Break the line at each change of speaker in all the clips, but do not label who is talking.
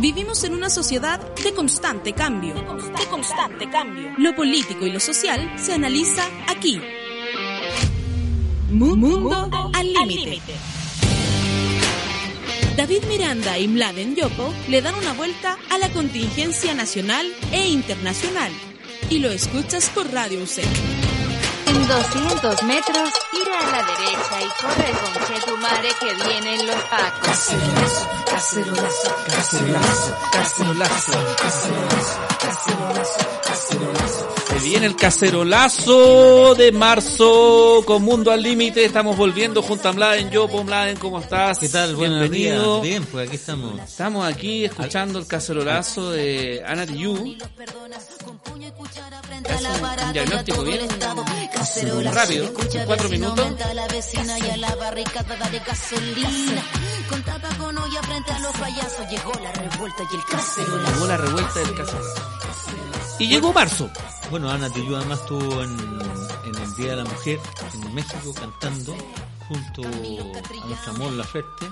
Vivimos en una sociedad de constante cambio. De constante cambio. Lo político y lo social se analiza aquí. Mundo, al límite. David Miranda y Mladen Yopo le dan una vuelta a la contingencia nacional e internacional. Y lo escuchas por Radio USEC.
En 200 metros, gira a la derecha y corre con Chetumare que vienen los pacos.
Cacerolazo, cacerolazo, cacerolazo, cacerolazo, cacerolazo, cacerolazo.
Se viene el cacerolazo de marzo con Mundo al Límite. Estamos volviendo junto a Mladen. Yo, Mladen, ¿cómo estás?
¿Qué tal? Buenos
Bienvenido.
días. Bien, pues aquí estamos.
Estamos aquí escuchando el cacerolazo de Ana Tijoux. Hace un, un diagnóstico bien rápido, en cuatro minutos. Llegó la revuelta del cacerolazo. Y llegó marzo.
Bueno, Ana Tijoux además estuvo en, en el Día de la Mujer en México cantando junto a nuestra Mon Laferte.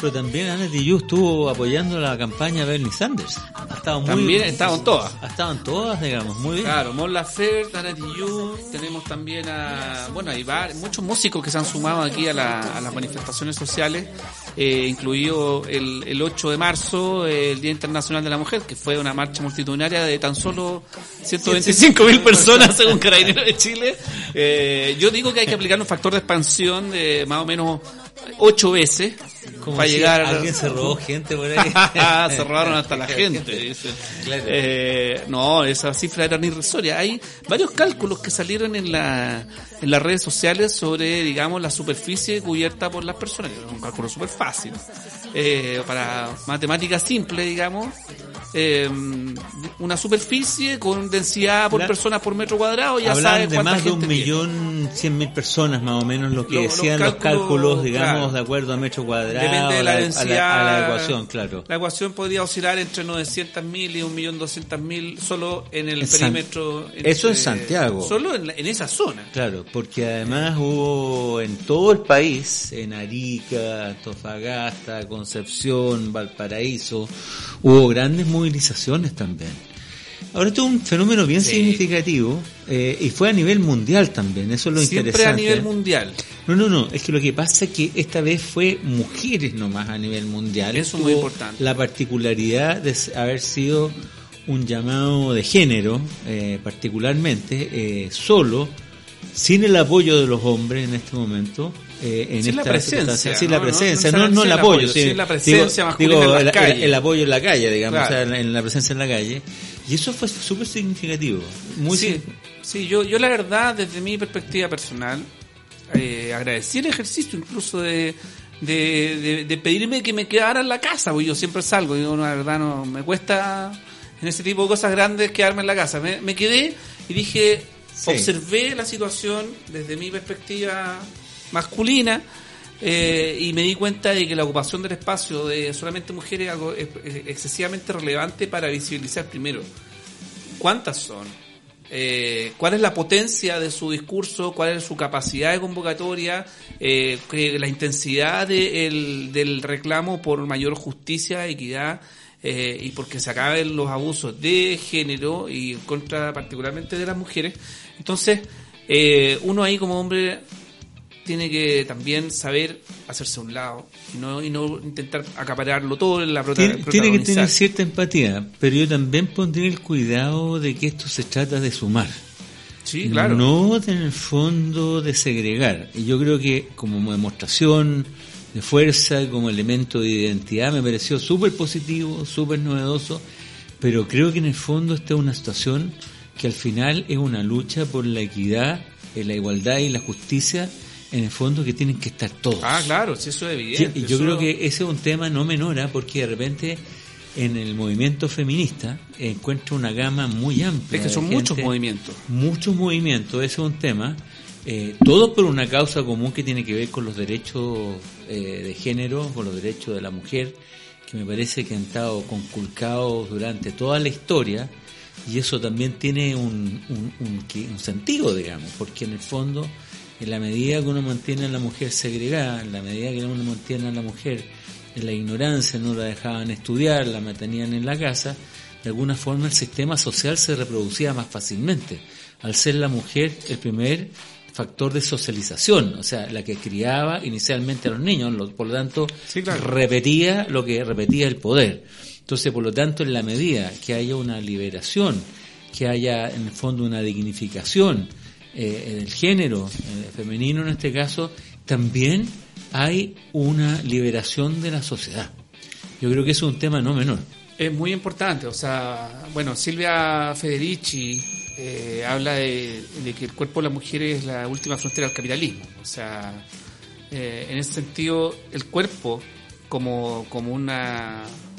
Pero también Ana Tijoux estuvo apoyando la campaña de Bernie Sanders. Ha estado muy,
También estaban todas.
Estaban todas, digamos, muy bien.
Claro, Mon Laferte, Ana Tijoux, tenemos también a, bueno, hay muchos músicos que se han sumado aquí a, la- a las manifestaciones sociales, eh, incluido el, el 8 de marzo, el Día Internacional de la Mujer, que fue una marcha multitudinaria de tan solo 125 mil personas según Carabineros de Chile. Eh, yo digo que hay que aplicar un factor de expansión de más o menos ocho veces
Como
para
si
llegar.
Alguien se robó gente por ahí.
se robaron hasta la gente. dice.
Claro.
Eh, no, esa cifra era irrisoria. Hay varios cálculos que salieron en, la, en las redes sociales sobre, digamos, la superficie cubierta por las personas. que es Un cálculo súper fácil. Eh, para matemáticas simples, digamos. eh, una superficie con densidad por
La-
personas por metro cuadrado, ya sabes
de más de un millón cien mil personas más o menos lo que
Lo-
decían los
cálculos,
cálculos, digamos,
claro.
de acuerdo a metro cuadrado,
Depende de la
a
densidad.
a la ecuación, claro.
La ecuación podría oscilar entre 900.000 y 1.200.000 solo en el
En San-
perímetro.
Eso en Santiago.
Solo en, la- en esa zona.
Claro, porque además hubo en todo el país, en Arica, Antofagasta, Concepción, Valparaíso, hubo grandes movilizaciones también. Ahora esto es un fenómeno bien
Sí.
significativo eh, y fue a nivel mundial también, eso es lo
Siempre
interesante.
a nivel mundial.
No, no, no, es que lo que pasa es que esta vez fue mujeres nomás a nivel mundial.
Eso es muy importante.
La particularidad de haber sido un llamado de género, eh, particularmente, eh, solo, sin el apoyo de los hombres en este momento. eh, en
Sin la
esta
presencia,
circunstancia. Sin la
¿no? No-
presencia,
no
no, no,
sin
el
el
apoyo,
apoyo,
sí.
sin la presencia
Digo-
masculina
digo,
en las
el,
calles.
el apoyo en la calle, digamos,
Claro.
o sea, en, la- en la presencia en la calle. Y eso fue súper significativo. Muy
sí, sí yo, yo la verdad, desde mi perspectiva personal, eh, agradecí el ejercicio incluso de, de, de- de pedirme que me quedara en la casa, porque yo siempre salgo, yo la verdad no me cuesta en ese tipo de cosas grandes quedarme en la casa. Me, me quedé y dije,
Sí.
observé la situación desde mi perspectiva masculina. Eh, y me di cuenta de que la ocupación del espacio de solamente mujeres es algo ex- excesivamente relevante para visibilizar primero cuántas son, eh, cuál es la potencia de su discurso, cuál es su capacidad de convocatoria, eh, la intensidad de el- del reclamo por mayor justicia, equidad eh, y porque se acaben los abusos de género y contra particularmente de las mujeres. Entonces, eh, uno ahí como hombre tiene que también saber hacerse a un lado y no, y no intentar acapararlo todo en la prota-
Tiene, tiene que tener cierta empatía, pero yo también pondría el cuidado de que esto se trata de sumar.
Sí, claro.
No en el fondo de segregar. Y yo creo que como demostración de fuerza, como elemento de identidad, me pareció súper positivo, súper novedoso, pero creo que en el fondo esta es una situación que al final es una lucha por la equidad, eh, la igualdad y la justicia, en el fondo que tienen que estar todos.
Ah, claro, sí, eso es evidente.
y yo
eso-
creo que ese es un tema no menor, ¿ah? porque de repente en el movimiento feminista encuentro una gama muy amplia.
Es que son muchos movimientos.
Muchos movimientos, ese es un tema. Eh, todo por una causa común que tiene que ver con los derechos eh, de género, con los derechos de la mujer, que me parece que han estado conculcados durante toda la historia. Y eso también tiene un, un, un, que- un sentido, digamos, porque en el fondo, en la medida que uno mantiene a la mujer segregada, en la medida que uno mantiene a la mujer en la ignorancia, no la dejaban estudiar, la mantenían en la casa, de alguna forma el sistema social se reproducía más fácilmente, al ser la mujer el primer factor de socialización, o sea, la que criaba inicialmente a los niños, por lo tanto,
Sí, claro.
repetía lo que repetía el poder. Entonces, por lo tanto, en la medida que haya una liberación, que haya en el fondo una dignificación eh, del género eh, femenino en este caso, también hay una liberación de la sociedad. Yo creo que es un tema no menor.
Es muy importante, o sea, bueno, Silvia Federici eh, habla de, que el cuerpo de la mujer es la última frontera del capitalismo. O sea, eh, en ese sentido, el cuerpo como, como un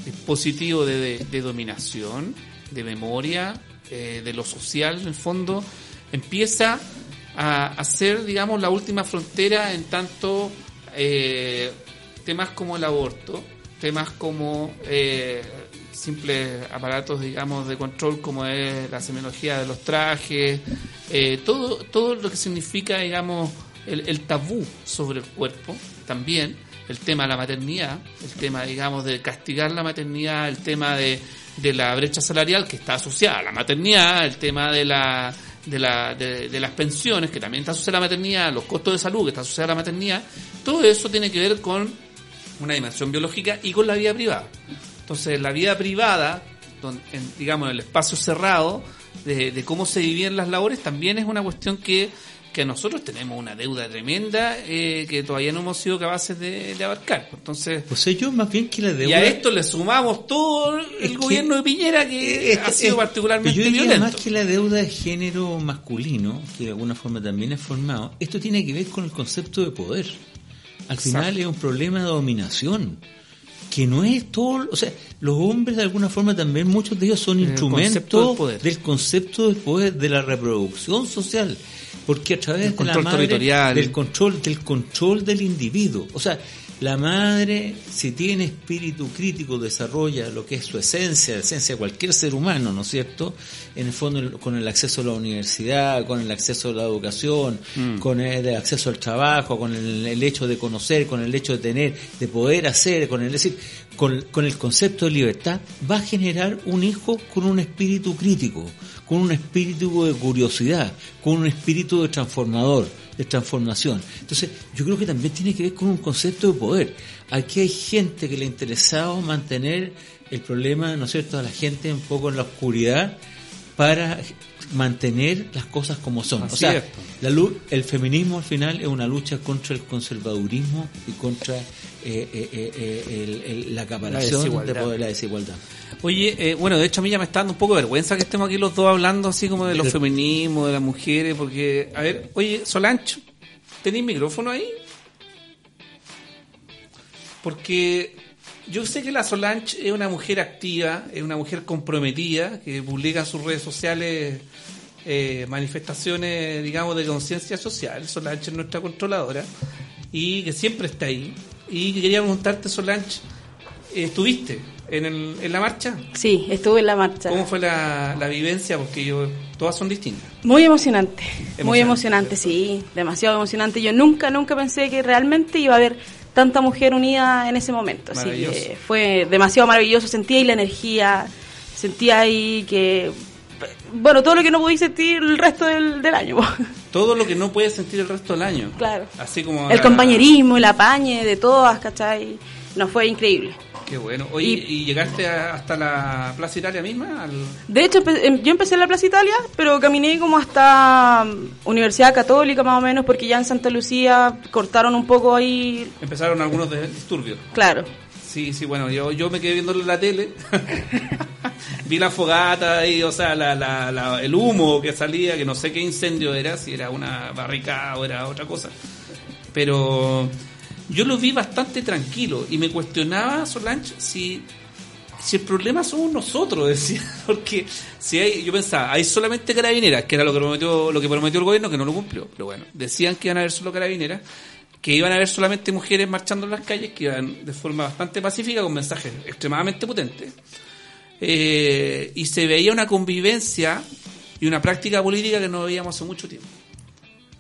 dispositivo de, de- de dominación, de memoria, eh, de lo social, en el fondo, empieza a, a ser, digamos, la última frontera en tanto eh, temas como el aborto, temas como eh, simples aparatos, digamos, de control como es la semiología de los trajes, eh, todo, todo lo que significa, digamos, el, el tabú sobre el cuerpo también, el tema de la maternidad, el tema, digamos, de castigar la maternidad, el tema de, de la brecha salarial que está asociada a la maternidad, el tema de la de, la, de, de las pensiones, que también está asociada a la maternidad, los costos de salud, que está asociada a la maternidad, todo eso tiene que ver con una dimensión biológica y con la vida privada. Entonces, la vida privada, en, digamos, en el espacio cerrado, de, de cómo se vivían las labores, también es una cuestión que, que nosotros tenemos una deuda tremenda eh, que todavía no hemos sido capaces de, de abarcar. Entonces,
Pues sé yo más bien que la
y
deuda...
a esto le sumamos todo el
que-
gobierno de Piñera que
Es-
ha sido
es-
particularmente
yo diría
violento.
más que la deuda de género masculino, que de alguna forma también es formado, esto tiene que ver con el concepto de poder. Al final es un problema de dominación, que no es todo, o sea, los hombres de alguna forma también, muchos de ellos son
El concepto
instrumentos
del
concepto del poder, de la reproducción social, porque a través
Del
de
control
la madre,
territorial.
del control, del control del individuo, o sea, la madre, si tiene espíritu crítico, desarrolla lo que es su esencia, la esencia de cualquier ser humano, ¿no es cierto? En el fondo, con el acceso a la universidad, con el acceso a la educación, con el acceso al trabajo, con el, el hecho de conocer, con el hecho de tener, de poder hacer, con el, decir, con, con el concepto de libertad, va a generar un hijo con un espíritu crítico, con un espíritu de curiosidad, con un espíritu de transformador, de transformación. Entonces, yo creo que también tiene que ver con un concepto de poder. Aquí hay gente que le ha interesado mantener el problema, ¿no es cierto?, a la gente un poco en la oscuridad para mantener las cosas como son.
Así
o sea,
es.
la lu- el feminismo al final es una lucha contra el conservadurismo y contra eh, eh, eh, el- el- la acaparación de poder, la desigualdad.
Oye, eh, bueno, de hecho a mí ya me está dando un poco de vergüenza que estemos aquí los dos hablando así como de los
Pero-
feminismos, de las mujeres, porque, a ver, oye, Solancho, ¿tenéis micrófono ahí? Porque yo sé que la Solange es una mujer activa, es una mujer comprometida, que publica en sus redes sociales eh, manifestaciones, digamos, de conciencia social. Solange es nuestra controladora y que siempre está ahí. Y quería preguntarte, Solange, eh, ¿estuviste en, el- en la marcha?
Sí, estuve en la marcha.
¿Cómo fue la, la vivencia? Porque yo, todas son distintas.
Muy emocionante, muy
Emocionante,
emocionante, sí, demasiado emocionante. Yo nunca, nunca pensé que realmente iba a haber tanta mujer unida en ese momento. Así que fue demasiado maravilloso, sentía ahí la energía, sentía ahí que, bueno, todo lo que no podía sentir el resto del, del año.
Todo lo que no puedes sentir el resto del año.
Claro.
Así como
El
la-
compañerismo, el apañe de todas, ¿cachai? Nos fue increíble.
Qué bueno. Oye, ¿y, llegaste a- hasta la Plaza Italia misma? Al-
De hecho, em- yo empecé en la Plaza Italia, pero caminé como hasta mm, Universidad Católica más o menos, porque ya en Santa Lucía cortaron un poco ahí,
Empezaron algunos disturbios.
claro.
Sí, sí, bueno, yo, yo me quedé viendo la tele. Vi la fogata y, o sea, la, la- la- el humo que salía, que no sé qué incendio era, si era una barricada o era otra cosa. Pero yo lo vi bastante tranquilo y me cuestionaba, Solange, si, si el problema somos nosotros, decía. Porque si hay, yo pensaba, hay solamente carabineras, que era lo que prometió, lo que prometió el gobierno, que no lo cumplió. Pero bueno, decían que iban a haber solo carabineras que iban a haber solamente mujeres marchando en las calles, que iban de forma bastante pacífica, con mensajes extremadamente potentes. Eh, y se veía una convivencia y una práctica política que no veíamos hace mucho tiempo,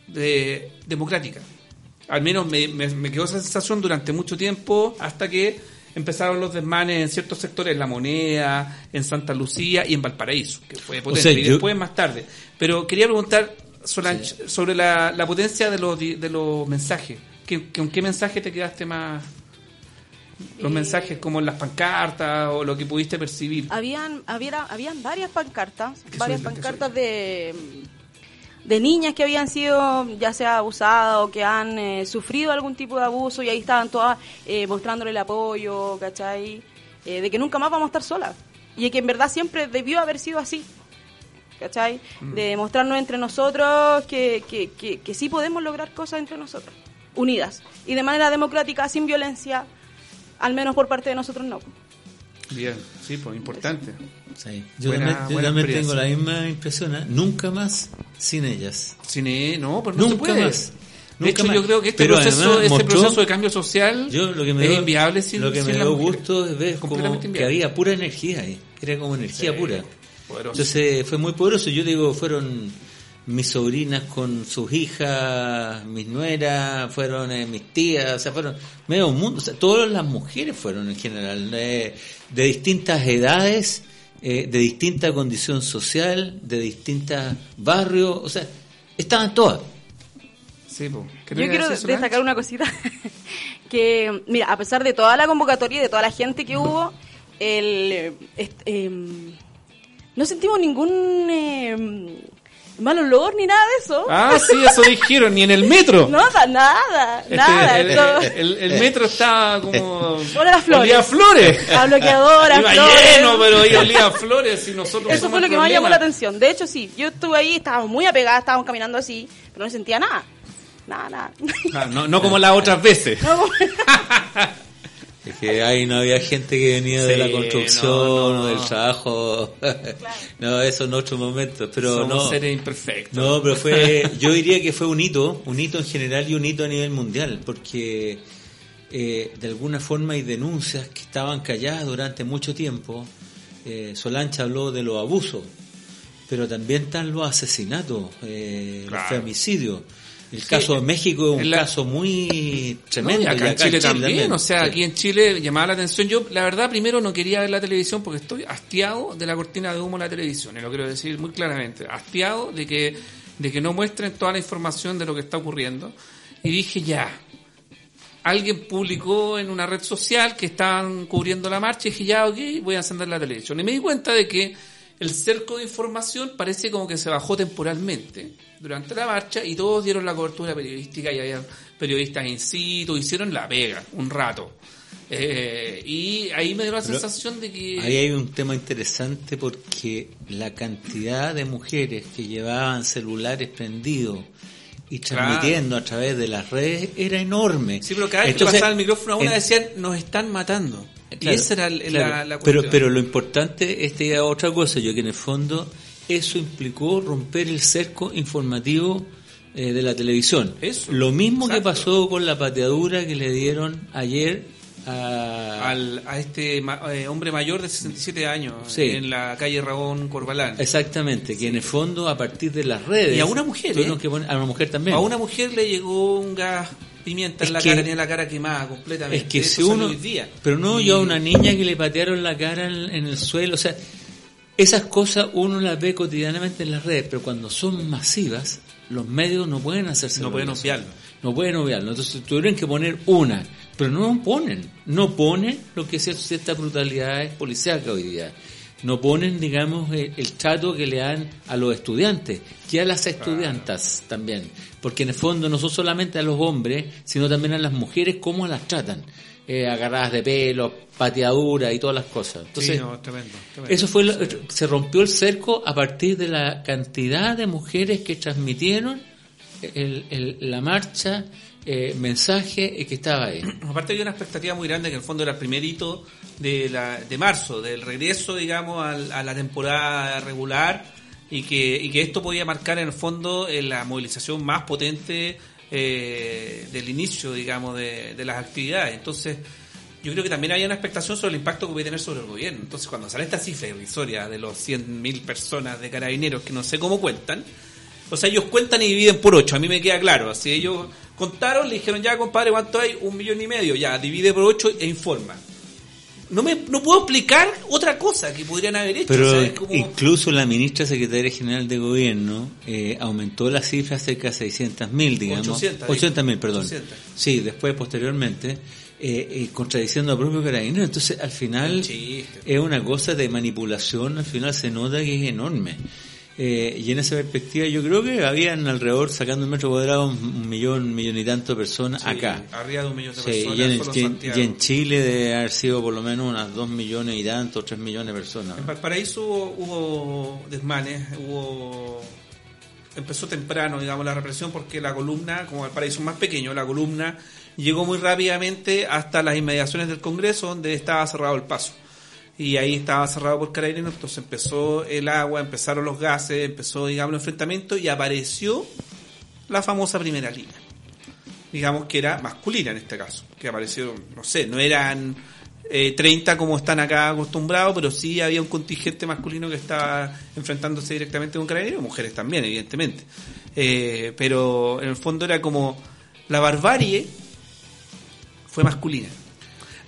de, democrática. Al menos me, me- me quedó esa sensación durante mucho tiempo hasta que empezaron los desmanes en ciertos sectores, en La Moneda, en Santa Lucía y en Valparaíso, que fue potente,
sea,
y
yo-
después más tarde. Pero quería preguntar, Solange, sobre la, la potencia de los, di- de los mensajes. ¿Qué, ¿Con qué mensaje te quedaste más? Los
Eh,
mensajes como en las pancartas o lo que pudiste percibir.
Habían, había, habían varias pancartas, varias pancartas de, de niñas que habían sido ya sea abusadas o que han eh, sufrido algún tipo de abuso y ahí estaban todas eh, mostrándole el apoyo, ¿cachai? Eh, de que nunca más vamos a estar solas y de que en verdad siempre debió haber sido así. ¿Cachai? De mostrarnos entre nosotros que, que, que, que sí podemos lograr cosas entre nosotros, unidas y de manera democrática, sin violencia, al menos por parte de nosotros no.
Bien, sí, pues importante.
Sí. Yo
Buena-
también, yo tengo la misma impresión. ¿eh? Nunca más sin ellas.
Cine, no, pues no se
Nunca
puede.
más.
De
Nunca
hecho,
más.
yo creo que este
Pero
proceso, este
mostró-
proceso de cambio social
Yo lo que me
es
dio,
inviable sin
lo que
sin
me dio gusto es ver como que había pura energía ahí. Era como energía
Sí,
pura.
poderoso.
Entonces fue muy poderoso. Yo digo, fueron mis sobrinas con sus hijas, mis nueras, fueron eh, mis tías, o sea, fueron medio mundo, o sea, todas las mujeres fueron en general, eh, de distintas edades, eh, de distinta condición social, de distintos barrios, o sea, estaban todas.
Sí, pues. ¿Qué
Yo quiero destacar una cosita. que, mira, a pesar de toda la convocatoria y de toda la gente que hubo, el, eh, est- em, no sentimos ningún em, mal olor ni nada de eso.
Ah, sí, eso dijeron, ni en el metro.
Nada, nada,
Este,
nada.
el, el- el metro estaba como...
Olía flores.
Olía flores.
A bloqueadora,
Iba
flores.
lleno, pero olía flores y nosotros
Eso fue lo que más llamó la atención. De hecho, sí, yo estuve ahí, estábamos muy apegadas, estábamos caminando así, pero no sentía nada. Nada, nada.
Ah, no, no como las otras veces.
No, como-
Es que ahí no había gente que venía de la construcción
no, no.
o del trabajo. no, eso en otros momentos, pero
Somos
no.
seres imperfectos.
No, pero fue, yo diría que fue un hito, un hito en general y un hito a nivel mundial, porque eh, de alguna forma hay denuncias que estaban calladas durante mucho tiempo. Eh, Solancha habló de los abusos, pero también están los asesinatos, eh,
Claro.
los femicidios. El caso de México es un
la-
caso muy tremendo.
acá, en Chile, también, o sea,
Sí.
aquí en Chile llamaba la atención. Yo, la verdad, primero no quería ver la televisión porque estoy hastiado de la cortina de humo en la televisión, y lo quiero decir muy claramente. Hastiado de que, de que no muestren toda la información de lo que está ocurriendo. Y dije, ya. Alguien publicó en una red social que estaban cubriendo la marcha y dije, ya, ok, voy a encender la televisión. Y me di cuenta de que el cerco de información parece como que se bajó temporalmente durante la marcha y todos dieron la cobertura periodística y había periodistas in situ, hicieron la pega un rato. Eh, y ahí me dio la
Pero
sensación de que...
Ahí hay un tema interesante porque la cantidad de mujeres que llevaban celulares prendidos y transmitiendo a través de las redes era enorme.
Sí, pero cada vez
Entonces,
que pasaba el micrófono a una
en-
decían, nos están matando.
Claro,
y esa era
claro.
la, la
pero,
cuestión.
pero lo importante es que otra cosa, yo que en el fondo eso implicó romper el cerco informativo eh, de la televisión.
Eso,
lo mismo que pasó con la pateadura que le dieron ayer a...
al, a este ma- eh, hombre mayor de 67 años
Sí.
en la calle Rabón Corbalán.
Exactamente, que en el fondo a partir de las redes...
Y a una mujer, ¿eh?
que poner- a una mujer también.
A una mujer le llegó un gas pimienta
Es
en la
que-
cara, tenía la cara quemada completamente.
Es que
Eso
si uno...
hoy día.
Pero no, yo a una niña que le patearon la cara en, en el suelo, o sea, esas cosas uno las ve cotidianamente en las redes, pero cuando son masivas, los medios no pueden hacerse
No pueden obviarlo.
No pueden obviarlo. Entonces tuvieron que poner una, pero no ponen. No ponen lo que es cierta brutalidad policiaca hoy día. No ponen, digamos, el, el trato que le dan a los estudiantes, que a las estudiantas también. Porque en el fondo no son solamente a los hombres, sino también a las mujeres, cómo las tratan. Eh, agarradas de pelo, pateaduras y todas las cosas. Entonces,
Sí, no, tremendo, tremendo.
eso fue, lo- se rompió el cerco a partir de la cantidad de mujeres que transmitieron el- el- la marcha, eh, mensaje que estaba ahí.
Aparte había una expectativa muy grande que en el fondo era el primer hito de, la, de marzo, del regreso, digamos, al- a la temporada regular y que, y que esto podía marcar en el fondo eh, la movilización más potente eh, del inicio, digamos, de, de las actividades. Entonces, yo creo que también había una expectación sobre el impacto que puede tener sobre el gobierno. Entonces, cuando sale esta cifra irrisoria de los 100.000 personas de carabineros que no sé cómo cuentan, o sea, ellos cuentan y dividen por ocho, a mí me queda claro. Así ellos contaron, le dijeron, ya compadre, ¿cuánto hay? Un millón y medio, ya, divide por ocho e informa. no me no puedo explicar otra cosa que podrían haber hecho.
Pero
o sea, es como-
incluso la ministra secretaria general de gobierno eh, aumentó la cifra a cerca de 600 mil, digamos.
800,
800 mil, perdón.
800.
Sí, después, posteriormente, eh, eh, contradiciendo al propio carabinero. Entonces, al final, es una cosa de manipulación, al final se nota que es enorme. Eh, y en esa perspectiva yo creo que habían alrededor, sacando el metro cuadrado, un, un millón, un millón y tanto de personas
Sí,
acá.
Arriba de un millón de
Sí,
personas.
y, en,
solo
y en-
Santiago.
y en Chile debe haber sido por lo menos unas dos millones y tanto, tres millones de personas.
En Valparaíso hubo, hubo desmanes, hubo empezó temprano, digamos, la represión porque la columna, como Valparaíso es más pequeño, la columna llegó muy rápidamente hasta las inmediaciones del Congreso donde estaba cerrado el paso. Y ahí estaba cerrado por carabineros, entonces empezó el agua, empezaron los gases, empezó, digamos, el enfrentamiento y apareció la famosa primera línea. Digamos que era masculina en este caso, que aparecieron, no sé, no eran eh, 30 como están acá acostumbrados, pero sí había un contingente masculino que estaba enfrentándose directamente con carabineros, mujeres también, evidentemente. Eh, pero en el fondo era como la barbarie fue masculina.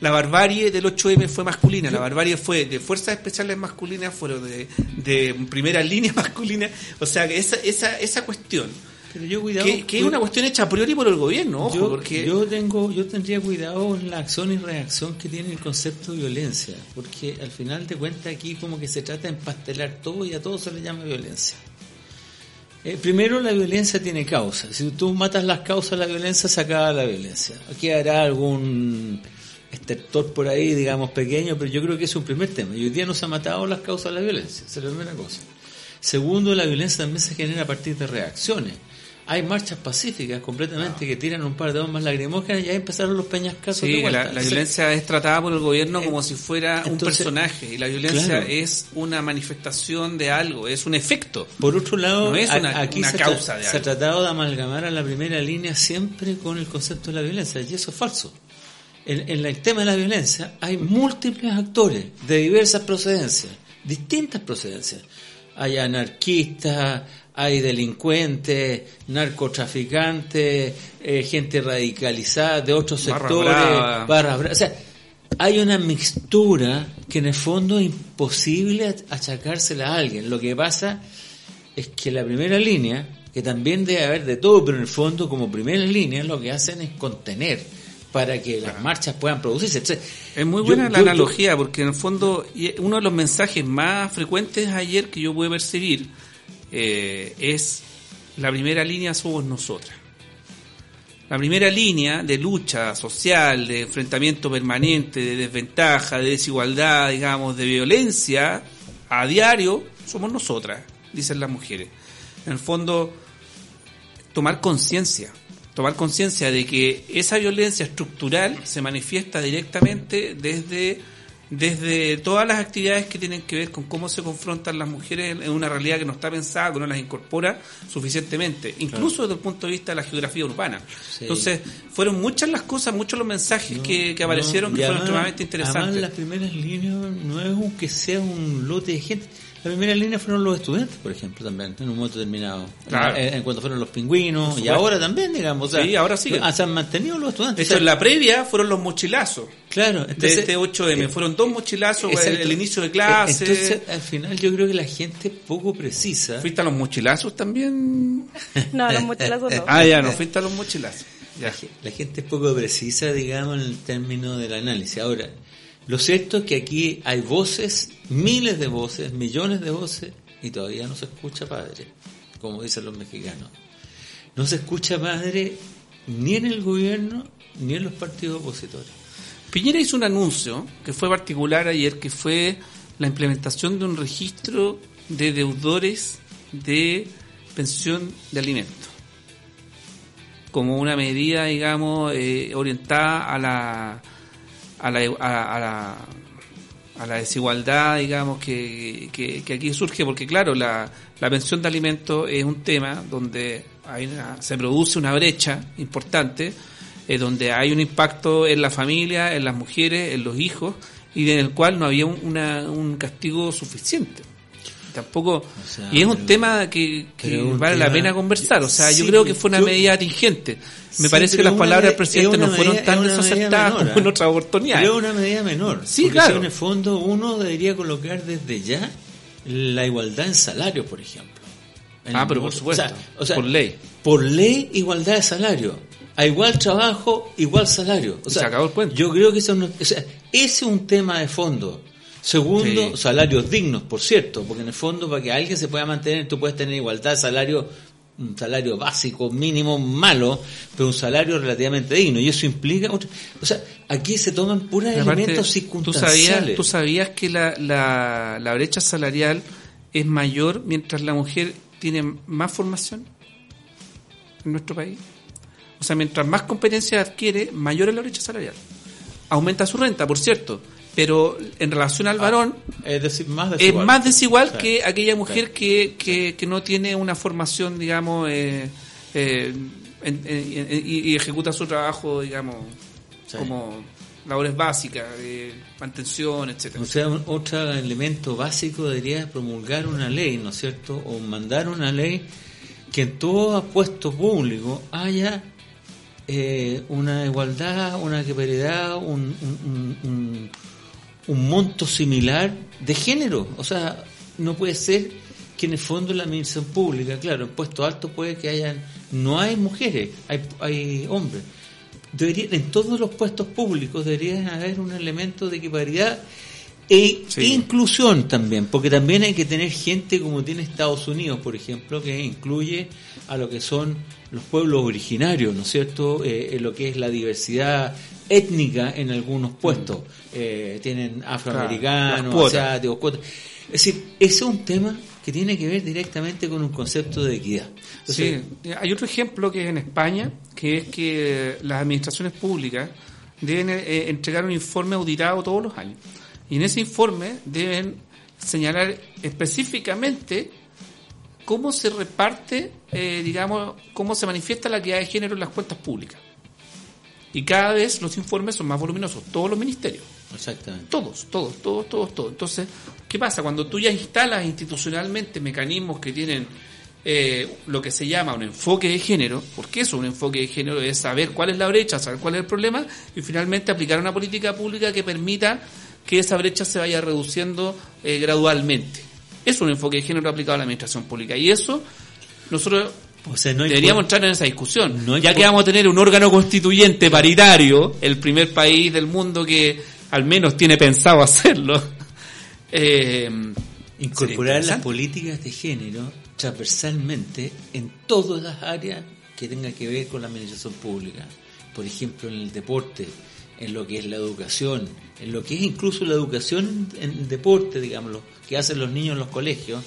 La barbarie del 8M fue masculina, la barbarie fue de fuerzas especiales masculinas, fueron de, de primera línea masculina, o sea que esa, esa, esa cuestión,
Pero yo cuidado.
que, que es una cuestión hecha a priori por el gobierno, ojo,
yo,
porque
yo tengo, yo tendría cuidado en la acción y reacción que tiene el concepto de violencia, porque al final de cuentas aquí como que se trata de empastelar todo y a todo se le llama violencia. Eh, primero la violencia tiene causa. Si tú matas las causas de la violencia, se acaba la violencia. Aquí habrá algún estertor por ahí, digamos, pequeño, pero yo creo que es un primer tema. Y hoy día no se han matado las causas de la violencia. Esa es la primera cosa. Segundo, la violencia también se genera a partir de reacciones. Hay marchas pacíficas completamente que tiran un par de bombas lacrimógenas y ahí empezaron los peñascasos
Sí, la, violencia es tratada por el gobierno como si fuera un personaje y la violencia
claro.
es una manifestación de algo, es un efecto.
Por otro lado,
No es
a-
una-
aquí
una
se,
causa
tra-
de
se ha tratado de amalgamar a la primera línea siempre con el concepto de la violencia, y eso es falso. En, en el tema de la violencia hay múltiples actores de diversas procedencias, distintas procedencias. Hay anarquistas, hay delincuentes, narcotraficantes, eh, gente radicalizada de otros
Barra
sectores, bravas. O sea, hay una mixtura que en el fondo es imposible achacársela a alguien. Lo que pasa es que la primera línea, que también debe haber de todo, pero en el fondo como primera línea lo que hacen es contener para que las marchas puedan producirse. Entonces,
Es muy
yo-
buena la
yo-
analogía porque en el fondo uno de los mensajes más frecuentes ayer que yo pude percibir eh, es la primera línea somos nosotras. La primera línea de lucha social, de enfrentamiento permanente, de desventaja, de desigualdad, digamos, de violencia a diario, somos nosotras, dicen las mujeres. En el fondo, tomar conciencia, tomar conciencia de que esa violencia estructural se manifiesta directamente desde, desde todas las actividades que tienen que ver con cómo se confrontan las mujeres en una realidad que no está pensada, que no las incorpora suficientemente, incluso desde el punto de vista de la geografía urbana.
Sí.
Entonces, fueron muchas las cosas, muchos los mensajes que, que aparecieron
No,
que fueron
además-
extremadamente interesantes.
Además, las primeras líneas no es un que sea un lote de gente. La primera línea fueron los estudiantes, por ejemplo, también, en un momento determinado.
Claro.
En, en cuanto fueron los pingüinos, y ahora también, digamos. o sea,
Sí, ahora
ah, Se han mantenido los estudiantes.
De
o sea,
en la previa fueron los mochilazos.
Claro,
de
entonces,
este 8M.
eh,
Fueron dos mochilazos, el,
exacto.
el inicio de
Eh,
clase.
Entonces, al final, yo creo que la gente poco precisa.
¿Fuiste a los mochilazos también?
No, los mochilazos no.
Ah, ya, no, fuiste a los mochilazos. Ya.
La gente es poco precisa, digamos, en el término del análisis. Ahora, lo cierto es que aquí hay voces, miles de voces, millones de voces, y todavía no se escucha padre, como dicen los mexicanos. No se escucha padre ni en el gobierno ni en los partidos opositores.
Piñera hizo un anuncio que fue particular ayer, que fue la implementación de un registro de deudores de pensión de alimentos. Como una medida, digamos, eh, orientada a la, a la, a la, a la desigualdad, digamos, que, que, aquí surge, porque claro, la, la pensión de alimentos es un tema donde hay una- se produce una brecha importante, eh, donde hay un impacto en la familia, en las mujeres, en los hijos, y en el cual no había un, una- un castigo suficiente. Tampoco
sea,
y es un
pero-
tema que, vale la pena conversar o sea yo
Sí,
creo que fue una
yo-
medida atingente me
Sí,
parece que las palabras del presidente
es
no fueron
medida-
tan desacertadas
menor,
como en
¿ah?
otras oportunidades
Pero es una medida menor.
Sí, claro.
si en el fondo uno debería colocar desde ya la igualdad en salario, por ejemplo. En
Ah, pero por supuesto,
o sea,
por ley.
Por ley, igualdad de salario. A igual trabajo, igual salario. O
Y
sea,
se acabó el cuento.
Yo creo que eso no- o sea, ese es un tema de fondo. Segundo,
Sí.
salarios dignos, por cierto, porque en el fondo para que alguien se pueda mantener, tú puedes tener igualdad de salario, un salario básico, mínimo, malo, pero un salario relativamente digno. Y eso implica, otra- o sea, aquí se toman puros elementos
tú
circunstanciales.
sabías, tú sabías que la, la, la brecha salarial es mayor mientras la mujer tiene más formación en nuestro país. O sea, mientras más competencia adquiere, mayor es la brecha salarial. Aumenta su renta, por cierto, pero en relación al varón
es decir, más
es
desigual.
más desigual
Claro.
que aquella mujer que, que, que no tiene una formación, digamos, eh, eh, en- en- en- y, ejecuta su trabajo, digamos, como labores básicas, de mantención, etcétera.
O sea, un- otro elemento básico debería promulgar una ley, ¿no es cierto? O mandar una ley que en todo puesto público haya eh, una igualdad, una equidad, un, un, un- un- monto similar de género. O sea, no puede ser que en el fondo la administración pública, claro, en puestos altos puede que hayan, no hay mujeres, hay, hay hombres. Debería, en todos los puestos públicos debería haber un elemento de equiparidad e
Sí.
inclusión también, porque también hay que tener gente como tiene Estados Unidos, por ejemplo, que incluye a lo que son los pueblos originarios, ¿no es cierto? Eh, en lo que es la diversidad étnica en algunos puestos. Eh, tienen afroamericanos,
las cuotas.
asiáticos, cuotas. Es decir, ese es un tema que tiene que ver directamente con un concepto de equidad. Entonces,
Sí, hay otro ejemplo que es en España, que es que las administraciones públicas deben eh, entregar un informe auditado todos los años. Y en ese informe deben señalar específicamente cómo se reparte, eh, digamos, cómo se manifiesta la equidad de género en las cuentas públicas. Y cada vez los informes son más voluminosos, todos los ministerios.
Exactamente.
Todos, todos, todos, todos, todos. Entonces, ¿qué pasa? Cuando tú ya instalas institucionalmente mecanismos que tienen eh, lo que se llama un enfoque de género, porque eso, un enfoque de género es saber cuál es la brecha, saber cuál es el problema y finalmente aplicar una política pública que permita que esa brecha se vaya reduciendo eh, gradualmente. Es un enfoque de género aplicado a la administración pública y eso nosotros
O sea, no hay
deberíamos entrar en esa discusión,
No
ya que vamos a tener un órgano constituyente paritario, el primer país del mundo que al menos tiene pensado hacerlo. Eh,
Incorporar las políticas de género transversalmente en todas las áreas que tengan que ver con la administración pública. Por ejemplo, en el deporte, en lo que es la educación, en lo que es incluso la educación en deporte, digamos, lo que hacen los niños en los colegios.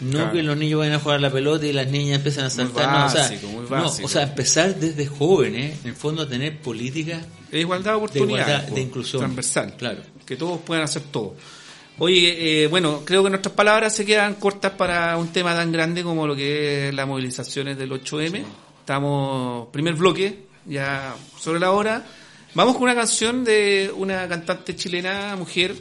No
Claro.
que los niños vayan a jugar la pelota y las niñas empiezan a saltar, no, o sea,
básico,
no,
básico.
o sea, empezar desde jóvenes, en el fondo, a tener políticas
de igualdad de
de
oportunidades,
igualdad, de inclusión.
transversal,
Claro.
que todos puedan hacer todo. Oye, eh, bueno, creo que nuestras palabras se quedan cortas para un tema tan grande como lo que es las movilizaciones del 8M. Estamos, primer bloque, ya sobre la hora. Vamos con una canción de una cantante chilena, mujer,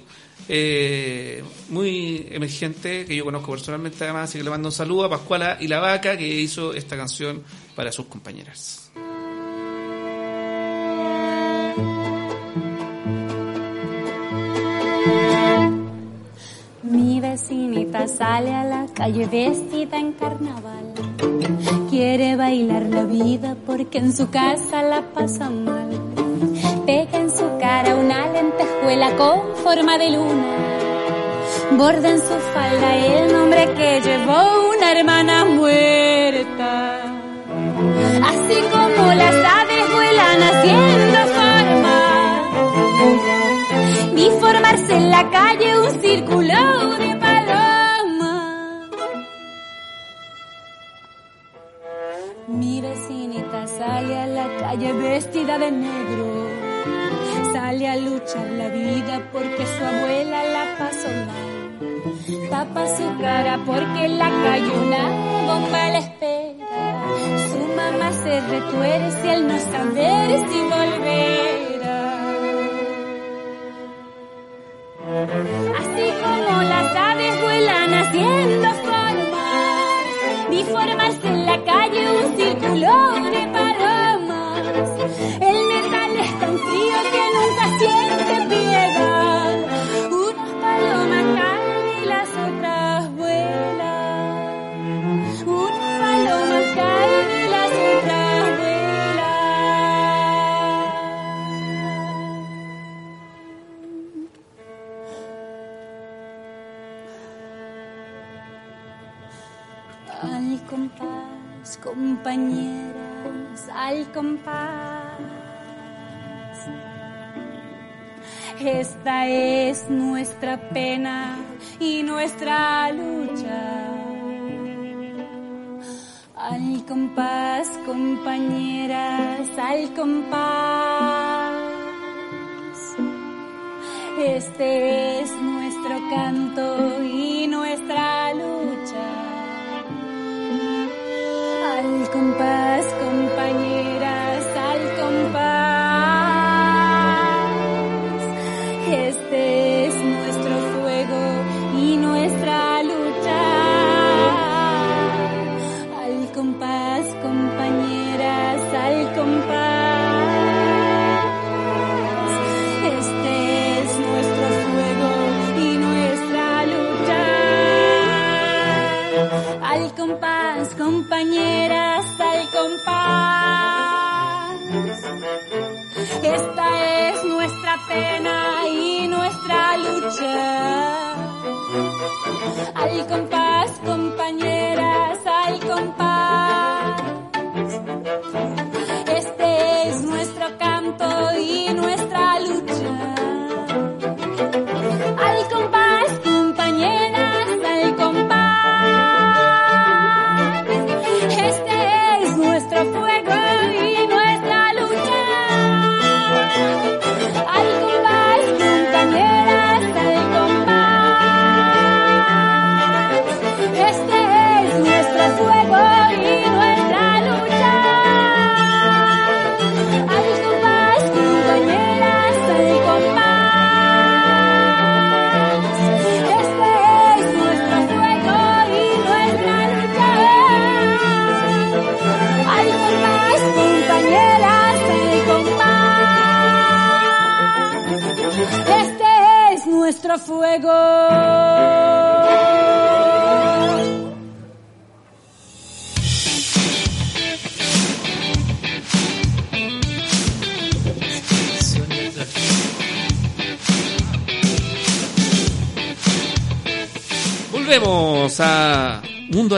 eh, muy emergente, que yo conozco personalmente además, así que le mando un saludo a Pascuala y la Vaca, que hizo esta canción para sus compañeras.
Mi vecinita sale a la calle vestida en carnaval. Quiere bailar la vida porque en su casa la pasa mal. Pega en su cara una lentejuela con forma de luna. Borda en su falda el nombre que llevó una hermana muerta. Así como las aves vuelan haciendo forma y formarse en la calle un círculo de palomas. Mi vecinita sale a la calle vestida de negro, sale a luchar la vida porque su abuela la pasó mal. Tapa su cara porque la cayó una bomba la espera. Su mamá se retuerce al no saber si volverá. Así como las aves vuelan haciendo formas, vi formas en la calle un círculo compañeras, al compás. Esta es nuestra pena y nuestra lucha. Al compás, compañeras, al compás. Este es nuestro canto y nuestra compás, compañeras, al compás. Este es nuestro fuego y nuestra lucha. Al compás, compañeras, al compás. Este es nuestro fuego y nuestra lucha. Al compás, compañeras, compás. Esta es nuestra pena y nuestra lucha. Al compás, compañeras, al compás.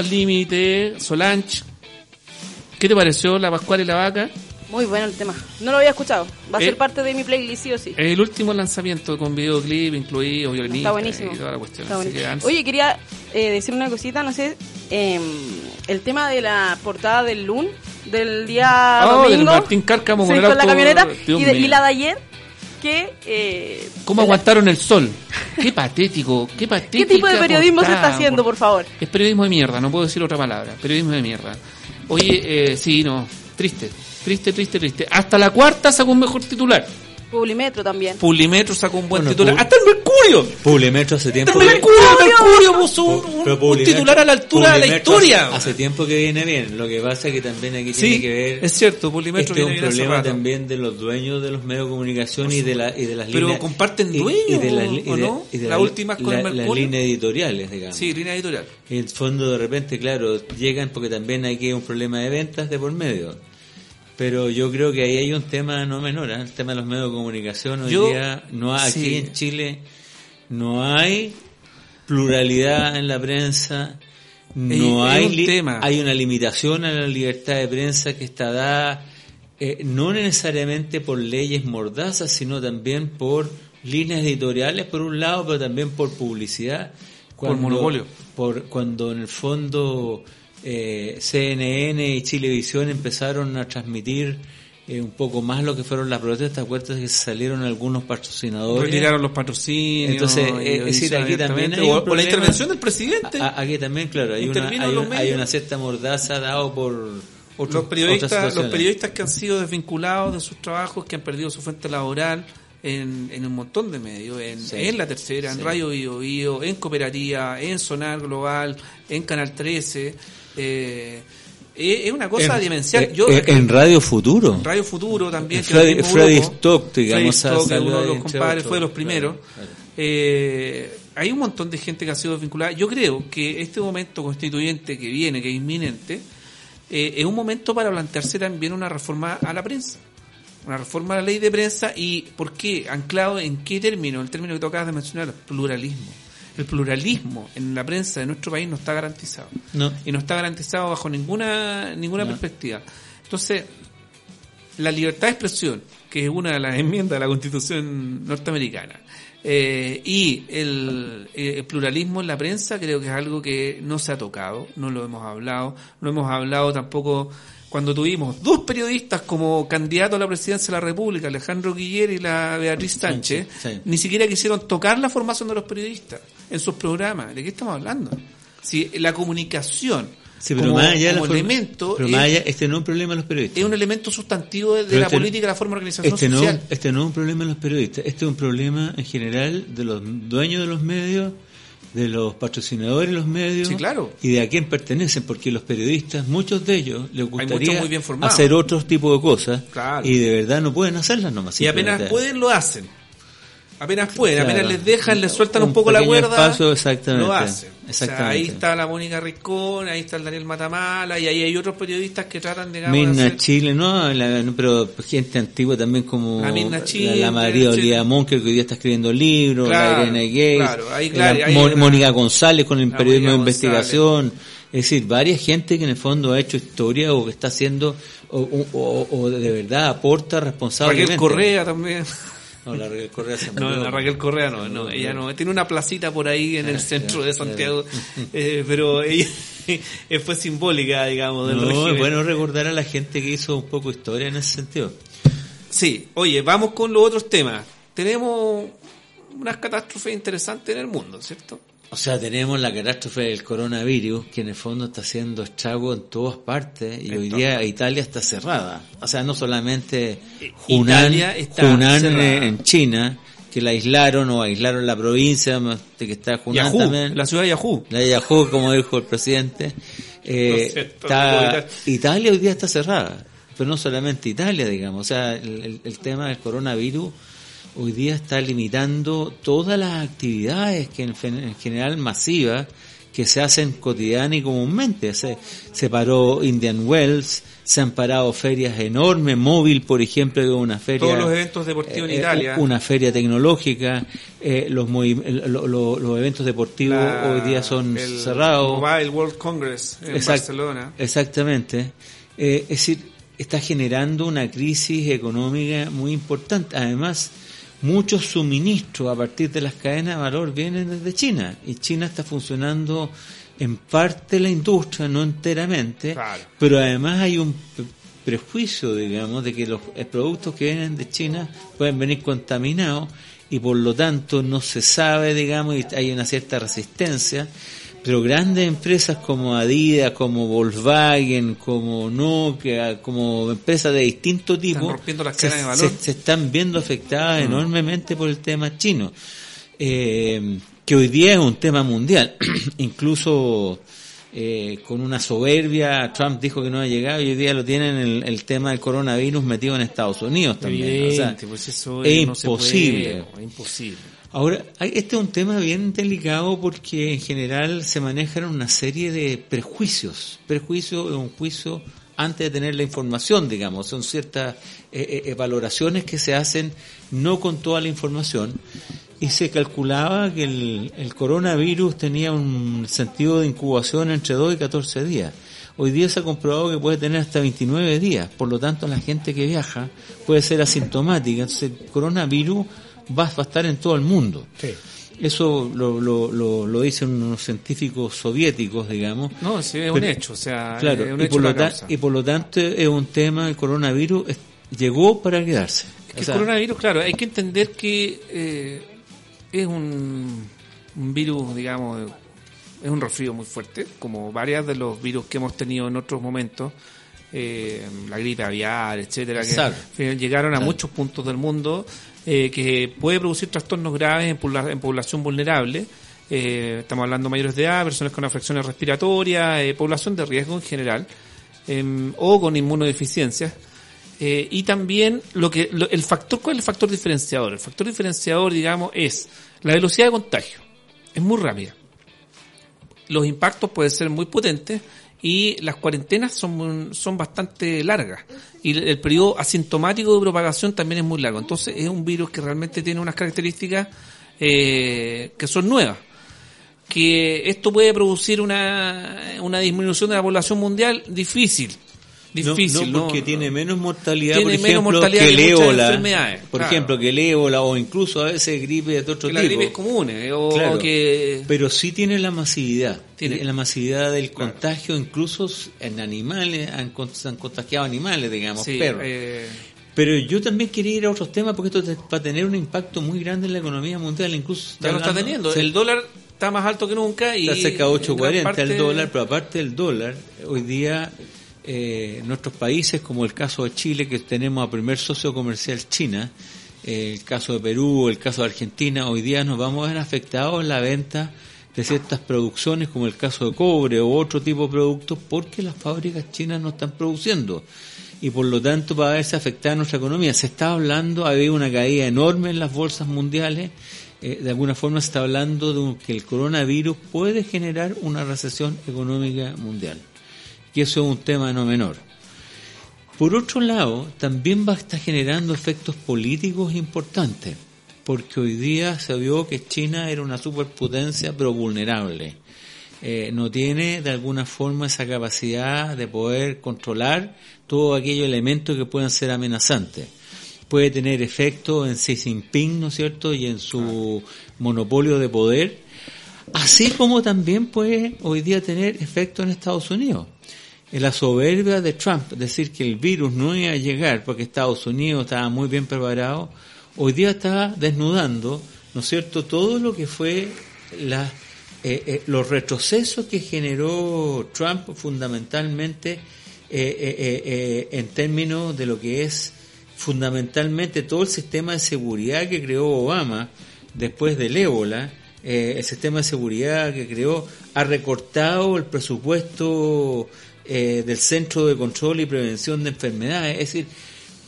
Al Límite, Solange. ¿Qué te pareció la Pascual y la Vaca?
Muy bueno el tema. No lo había escuchado. Va a
Eh.
ser parte de mi playlist, sí o sí.
El último lanzamiento con videoclip incluido, violinista
Está buenísimo.
y toda la cuestión.
Está
Así
buenísimo.
que, Ans-
Oye, quería eh, decir una cosita, no sé. em, el tema de la portada del LUN, del día
Oh, del
domingo.
Martín Cárcamo
sí,
con el
con la camioneta. Y, de- y la de ayer, que... eh,
¿Cómo
la-
aguantaron el sol? Qué patético, qué patético.
¿Qué tipo de periodismo se está haciendo, por favor?
Es periodismo de mierda, no puedo decir otra palabra. Periodismo de mierda. Oye, eh, sí, no, triste, triste, triste, triste. Hasta la cuarta sacó un mejor titular.
Publimetro también.
Publimetro sacó un buen
Bueno,
titular. ¡Hasta el Mercurio!
Publimetro hace
¡Hasta
tiempo.
Mercurio! Mercurio puso un, un-
Pero
un
Publimetro-
titular a la altura de la historia.
Hace, hace tiempo que viene bien. Lo que pasa es que también aquí
sí,
tiene que ver...
es cierto, Publimetro
Este es
viene
un problema
rato.
también de los dueños de los medios de comunicación y de, la, y de las
Pero
líneas...
comparten
y-
dueños,
y de las
¿o
li- y de-
no?
y de
Las
la-
últimas con
la- Las
Mercurio.
líneas editoriales, digamos.
Sí, línea editorial.
En el fondo de repente, claro, llegan porque también hay que un problema de ventas de por medio. Pero yo creo que ahí hay un tema no menor, ¿eh? el tema de los medios de comunicación. Hoy
Yo-
día, no hay, aquí
sí.
en Chile, no hay pluralidad en la prensa, no hay,
un
li-
tema.
hay una limitación a la libertad de prensa que está dada eh, no necesariamente por leyes mordazas, sino también por líneas editoriales, por un lado, pero también por publicidad.
Por monopolio.
Por cuando en el fondo eh, CNN y Chilevisión empezaron a transmitir eh, un poco más lo que fueron las protestas, acuerdas que salieron algunos patrocinadores.
Retiraron los patrocinios.
Entonces, eh, es decir, aquí también hay
o por la intervención del presidente.
A- aquí también, claro, hay una, hay,
los
un-
medios.
hay una cierta mordaza dado por otros-
los periodistas, los periodistas que han sido desvinculados de sus trabajos, que han perdido su fuente laboral en, en un montón de medios, en,
Sí.
en La Tercera, en. Radio Bio, Bio, en Cooperativa, en Sonar Global, en Canal 13. eh, Es, una cosa
En-
demencial.
eh,
Yo,
eh, en Radio Futuro.
Radio Futuro también.
Freddy- Freddy. Stock, digamos,
Freddy Stock, uno de los compadres, fue de los primeros.
Claro, claro.
Eh, hay un montón de gente que ha sido vinculada. Yo creo que este momento constituyente que viene, que es inminente, eh, es un momento para plantearse también una reforma a la prensa. Una reforma a la ley de prensa y, ¿por qué? Anclado en qué término? El término que tú acabas de mencionar, pluralismo. El pluralismo en la prensa de nuestro país no está garantizado
No.
y no está garantizado bajo ninguna ninguna perspectiva. Entonces, la libertad de expresión, que es una de las enmiendas de la Constitución norteamericana, eh, y el, eh, el pluralismo en la prensa creo que es algo que no se ha tocado, no lo hemos hablado, no hemos hablado tampoco cuando tuvimos dos periodistas como candidato a la presidencia de la República, Alejandro Guiller y la Beatriz Sánchez,
sí.
ni siquiera quisieron tocar la formación de los periodistas en sus programas. ¿De qué estamos hablando? Si la comunicación
Sí, pero
como,
más allá la
elemento
pero
es,
más allá, este no es un problema de los periodistas.
es un elemento sustantivo de, la
este-
política, la forma de organización
Este no, este no es un problema de los periodistas, este es un problema en general de los dueños de los medios, de los patrocinadores de los medios
Sí, claro.
y de a quién pertenecen, porque los periodistas, muchos de ellos, les gustaría
muy bien formados.
hacer otro tipo de cosas
Claro.
y de verdad no pueden hacerlas nomás.
y apenas pueden, lo hacen. Apenas pueden,
Claro.
apenas les dejan, les sueltan un,
Un
poco la cuerda,
espacio, exactamente.
lo hacen. O sea,
Exactamente.
ahí está la Mónica Ricón, ahí está el Daniel Matamala, y ahí hay otros periodistas que tratan de
Mirna
hacer-
Chile, no, la- no, pero gente antigua también como
La Mirna Chile,
la, María. Olivia Monker que hoy día está escribiendo libros,
Claro,
la Irene Gay,
claro, ahí,
la Mónica González con el periodismo de investigación, es decir, varias gente que en el fondo ha hecho historia o que está haciendo o, o- o- o de verdad aporta responsablemente.
Raquel Correa también.
No, la Raquel Correa se
No, la Raquel Correa no, no, ella no. Tiene una placita por ahí en el centro de Santiago, eh, pero ella eh, fue simbólica, digamos, del
No,
régimen.
es bueno recordar a la gente que hizo un poco historia en ese sentido.
Sí, oye, vamos con los otros temas. Tenemos unas catástrofes interesantes en el mundo, ¿cierto?
O sea, tenemos la catástrofe del coronavirus, que en el fondo está haciendo estrago en todas partes, y hoy día Italia está cerrada. O sea, no solamente Hunan,
Italia está
Hunan
cerrada.
en China, que la aislaron o aislaron la provincia, de que está Hunan
Yahoo,
también.
la ciudad de Yahoo.
La de Yahoo, como dijo el presidente. Eh, está- Italia hoy día está cerrada, pero no solamente Italia, digamos. O sea, el, el- el tema del coronavirus hoy día está limitando todas las actividades que en, general masivas que se hacen cotidiana y comúnmente. Se, se paró Indian Wells, se han parado ferias enormes, móvil, por ejemplo, de una feria.
Todos los eventos deportivos en
eh,
Italia.
Una feria tecnológica, eh, los, movi- lo- lo- los eventos deportivos
La-
hoy día son
el
cerrados.
Mobile World Congress en
Exact-
Barcelona.
Exactamente. Eh, es decir, está generando una crisis económica muy importante. Además, muchos suministros a partir de las cadenas de valor vienen desde China y China está funcionando en parte la industria, no enteramente,
Claro.
pero además hay un pre- prejuicio, digamos, de que los eh, productos que vienen de China pueden venir contaminados y por lo tanto no se sabe, digamos, y hay una cierta resistencia. Pero grandes empresas como Adidas, como Volkswagen, como Nokia, como empresas de distinto tipo,
las
se,
cadenas de valor. Mm.
se- se están viendo afectadas enormemente por el tema chino, eh, que hoy día es un tema mundial. Incluso eh, con una soberbia, Trump dijo que no ha llegado y hoy día lo tienen el, el tema del coronavirus metido en Estados Unidos también. O sea,
Evidente, pues eso
es
no se
imposible.
puede, es imposible.
Ahora, este es un tema bien delicado porque en general se manejan una serie de prejuicios. Prejuicio es un juicio antes de tener la información, digamos. Son ciertas eh, eh, valoraciones que se hacen no con toda la información. Y se calculaba que el, el coronavirus tenía un sentido de incubación entre 2 y 14 días. Hoy día se ha comprobado que puede tener hasta 29 días. Por lo tanto, la gente que viaja puede ser asintomática. Entonces, el coronavirus va a estar en todo el mundo. Eso lo, lo, lo, lo dicen unos científicos soviéticos, digamos.
No, sí, es un hecho, o sea,
Claro,
es un
y,
hecho
por lo ta- y por lo tanto es un tema, el coronavirus es- llegó para quedarse.
Es que
O sea,
el coronavirus, claro, hay que entender que eh, es un, un virus, digamos, es un resfrío muy fuerte, como varios de los virus que hemos tenido en otros momentos, eh, la gripe aviar, etcétera, que llegaron a muchos puntos del mundo, eh, que puede producir trastornos graves en, pobla- en población vulnerable. Eh, estamos hablando mayores de edad, personas con afecciones respiratorias, eh, población de riesgo en general. em, o con inmunodeficiencias. Eh, y también lo que lo- el factor, ¿cuál es el factor diferenciador? El factor diferenciador, digamos, es la velocidad de contagio. Es muy rápida. Los impactos pueden ser muy potentes y las cuarentenas son, son bastante largas. Y el, el periodo asintomático de propagación también es muy largo. Entonces es un virus que realmente tiene unas características eh, que son nuevas que esto puede producir una, una disminución de la población mundial difícil.
No-
Difícil,
no, porque tiene menos mortalidad,
Tiene
por
menos
ejemplo,
mortalidad
que el ébola. Por
claro.
ejemplo, que el ébola o incluso a veces gripe de otro
que
tipo.
gripes comunes o
Claro.
que
Pero sí tiene la masividad.
Tiene.
La masividad del
Claro.
contagio, incluso en animales, han, contagiado animales, digamos,
sí,
perros.
eh,
Pero yo también quería ir a otros temas porque esto va a tener un impacto muy grande en la economía mundial, incluso
ya lo está teniendo. El dólar está más alto que nunca y
está cerca de
en
8.40
gran parte-
el dólar, pero aparte del dólar, hoy día eh, nuestros países, como el caso de Chile, que tenemos a primer socio comercial China, el caso de Perú, el caso de Argentina, hoy día nos vamos a ver afectados en la venta de ciertas producciones, como el caso de cobre u otro tipo de productos, porque las fábricas chinas no están produciendo. Y por lo tanto va a verse afectada nuestra economía. Se está hablando, ha habido una caída enorme en las bolsas mundiales, eh, de alguna forma se está hablando de que el coronavirus puede generar una recesión económica mundial. Y eso es un tema no menor. Por otro lado, también va a estar generando efectos políticos importantes, porque hoy día se vio que China era una superpotencia pero vulnerable. Eh, no tiene de alguna forma esa capacidad de poder controlar todos aquellos elementos que puedan ser amenazantes. Puede tener efecto en Xi Jinping, ¿no es cierto?, y en su monopolio de poder, así como también puede hoy día tener efecto en Estados Unidos. La soberbia de Trump, decir que el virus no iba a llegar porque Estados Unidos estaba muy bien preparado, hoy día está desnudando, ¿no es cierto?, todo lo que fue la, eh, eh, los retrocesos que generó Trump fundamentalmente eh, en términos de lo que es fundamentalmente todo el sistema de seguridad que creó Obama después del ébola, el sistema de seguridad que creó ha recortado el presupuesto eh, del Centro de Control y Prevención de Enfermedades, es decir,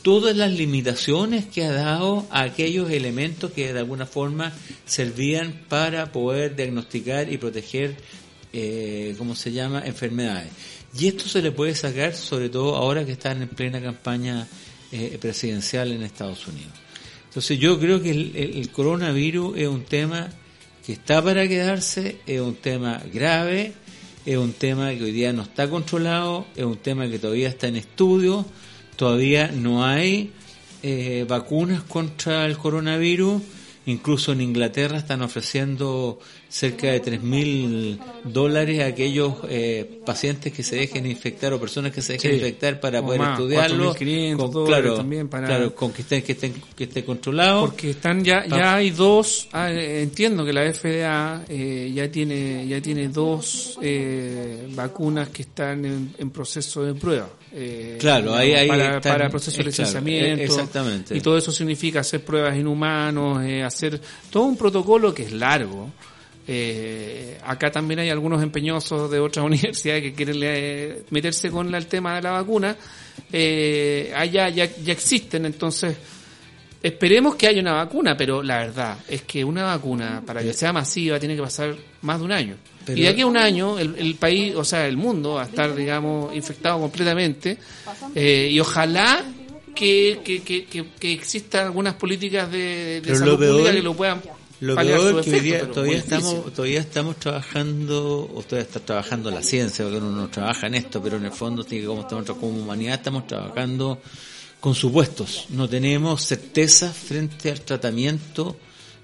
todas las limitaciones que ha dado a aquellos elementos que de alguna forma servían para poder diagnosticar y proteger, eh, ¿cómo se llama?, enfermedades. Y esto se le puede sacar sobre todo ahora que están en plena campaña eh, presidencial en Estados Unidos. Entonces yo creo que el- el coronavirus es un tema que está para quedarse, es un tema grave, es un tema que hoy día no está controlado, es un tema que todavía está en estudio, todavía no hay eh, vacunas contra el coronavirus, incluso en Inglaterra están ofreciendo cerca de 3 mil dólares a aquellos eh, pacientes que se dejen infectar o personas que se dejen
Sí.
infectar para
O
poder
más,
estudiarlo,
4.500
con,
dólares
claro,
también para-
claro, con que estén, que estén, que esté controlado.
Porque están ya, ya hay dos, ah, eh, entiendo que la FDA eh, ya tiene ya tiene dos eh, vacunas que están en, en proceso de prueba. Eh,
Claro, ahí- ahí
para,
están-
para el proceso de
eh, claro,
licenciamiento.
eh, exactamente.
Y todo eso significa hacer pruebas en humanos, eh, hacer todo un protocolo que es largo. Eh, acá también hay algunos empeñosos de otras universidades que quieren eh, meterse con la- el tema de la vacuna. Eh, allá ya, ya existen, entonces esperemos que haya una vacuna, pero la verdad es que una vacuna para que sea masiva tiene que pasar más de un año.
Pero-
y de aquí a un año el, el país, o sea, el mundo va a estar, digamos, infectado completamente eh, y ojalá que, que, que, que, que existan algunas políticas de, de
Pero
salud
lo peor-
pública que lo puedan
Lo peor
su
que hoy día todavía estamos, todavía estamos trabajando, o todavía está trabajando la ciencia, porque uno no trabaja en esto, pero en el fondo, como estamos como humanidad, estamos trabajando con supuestos. No tenemos certeza frente al tratamiento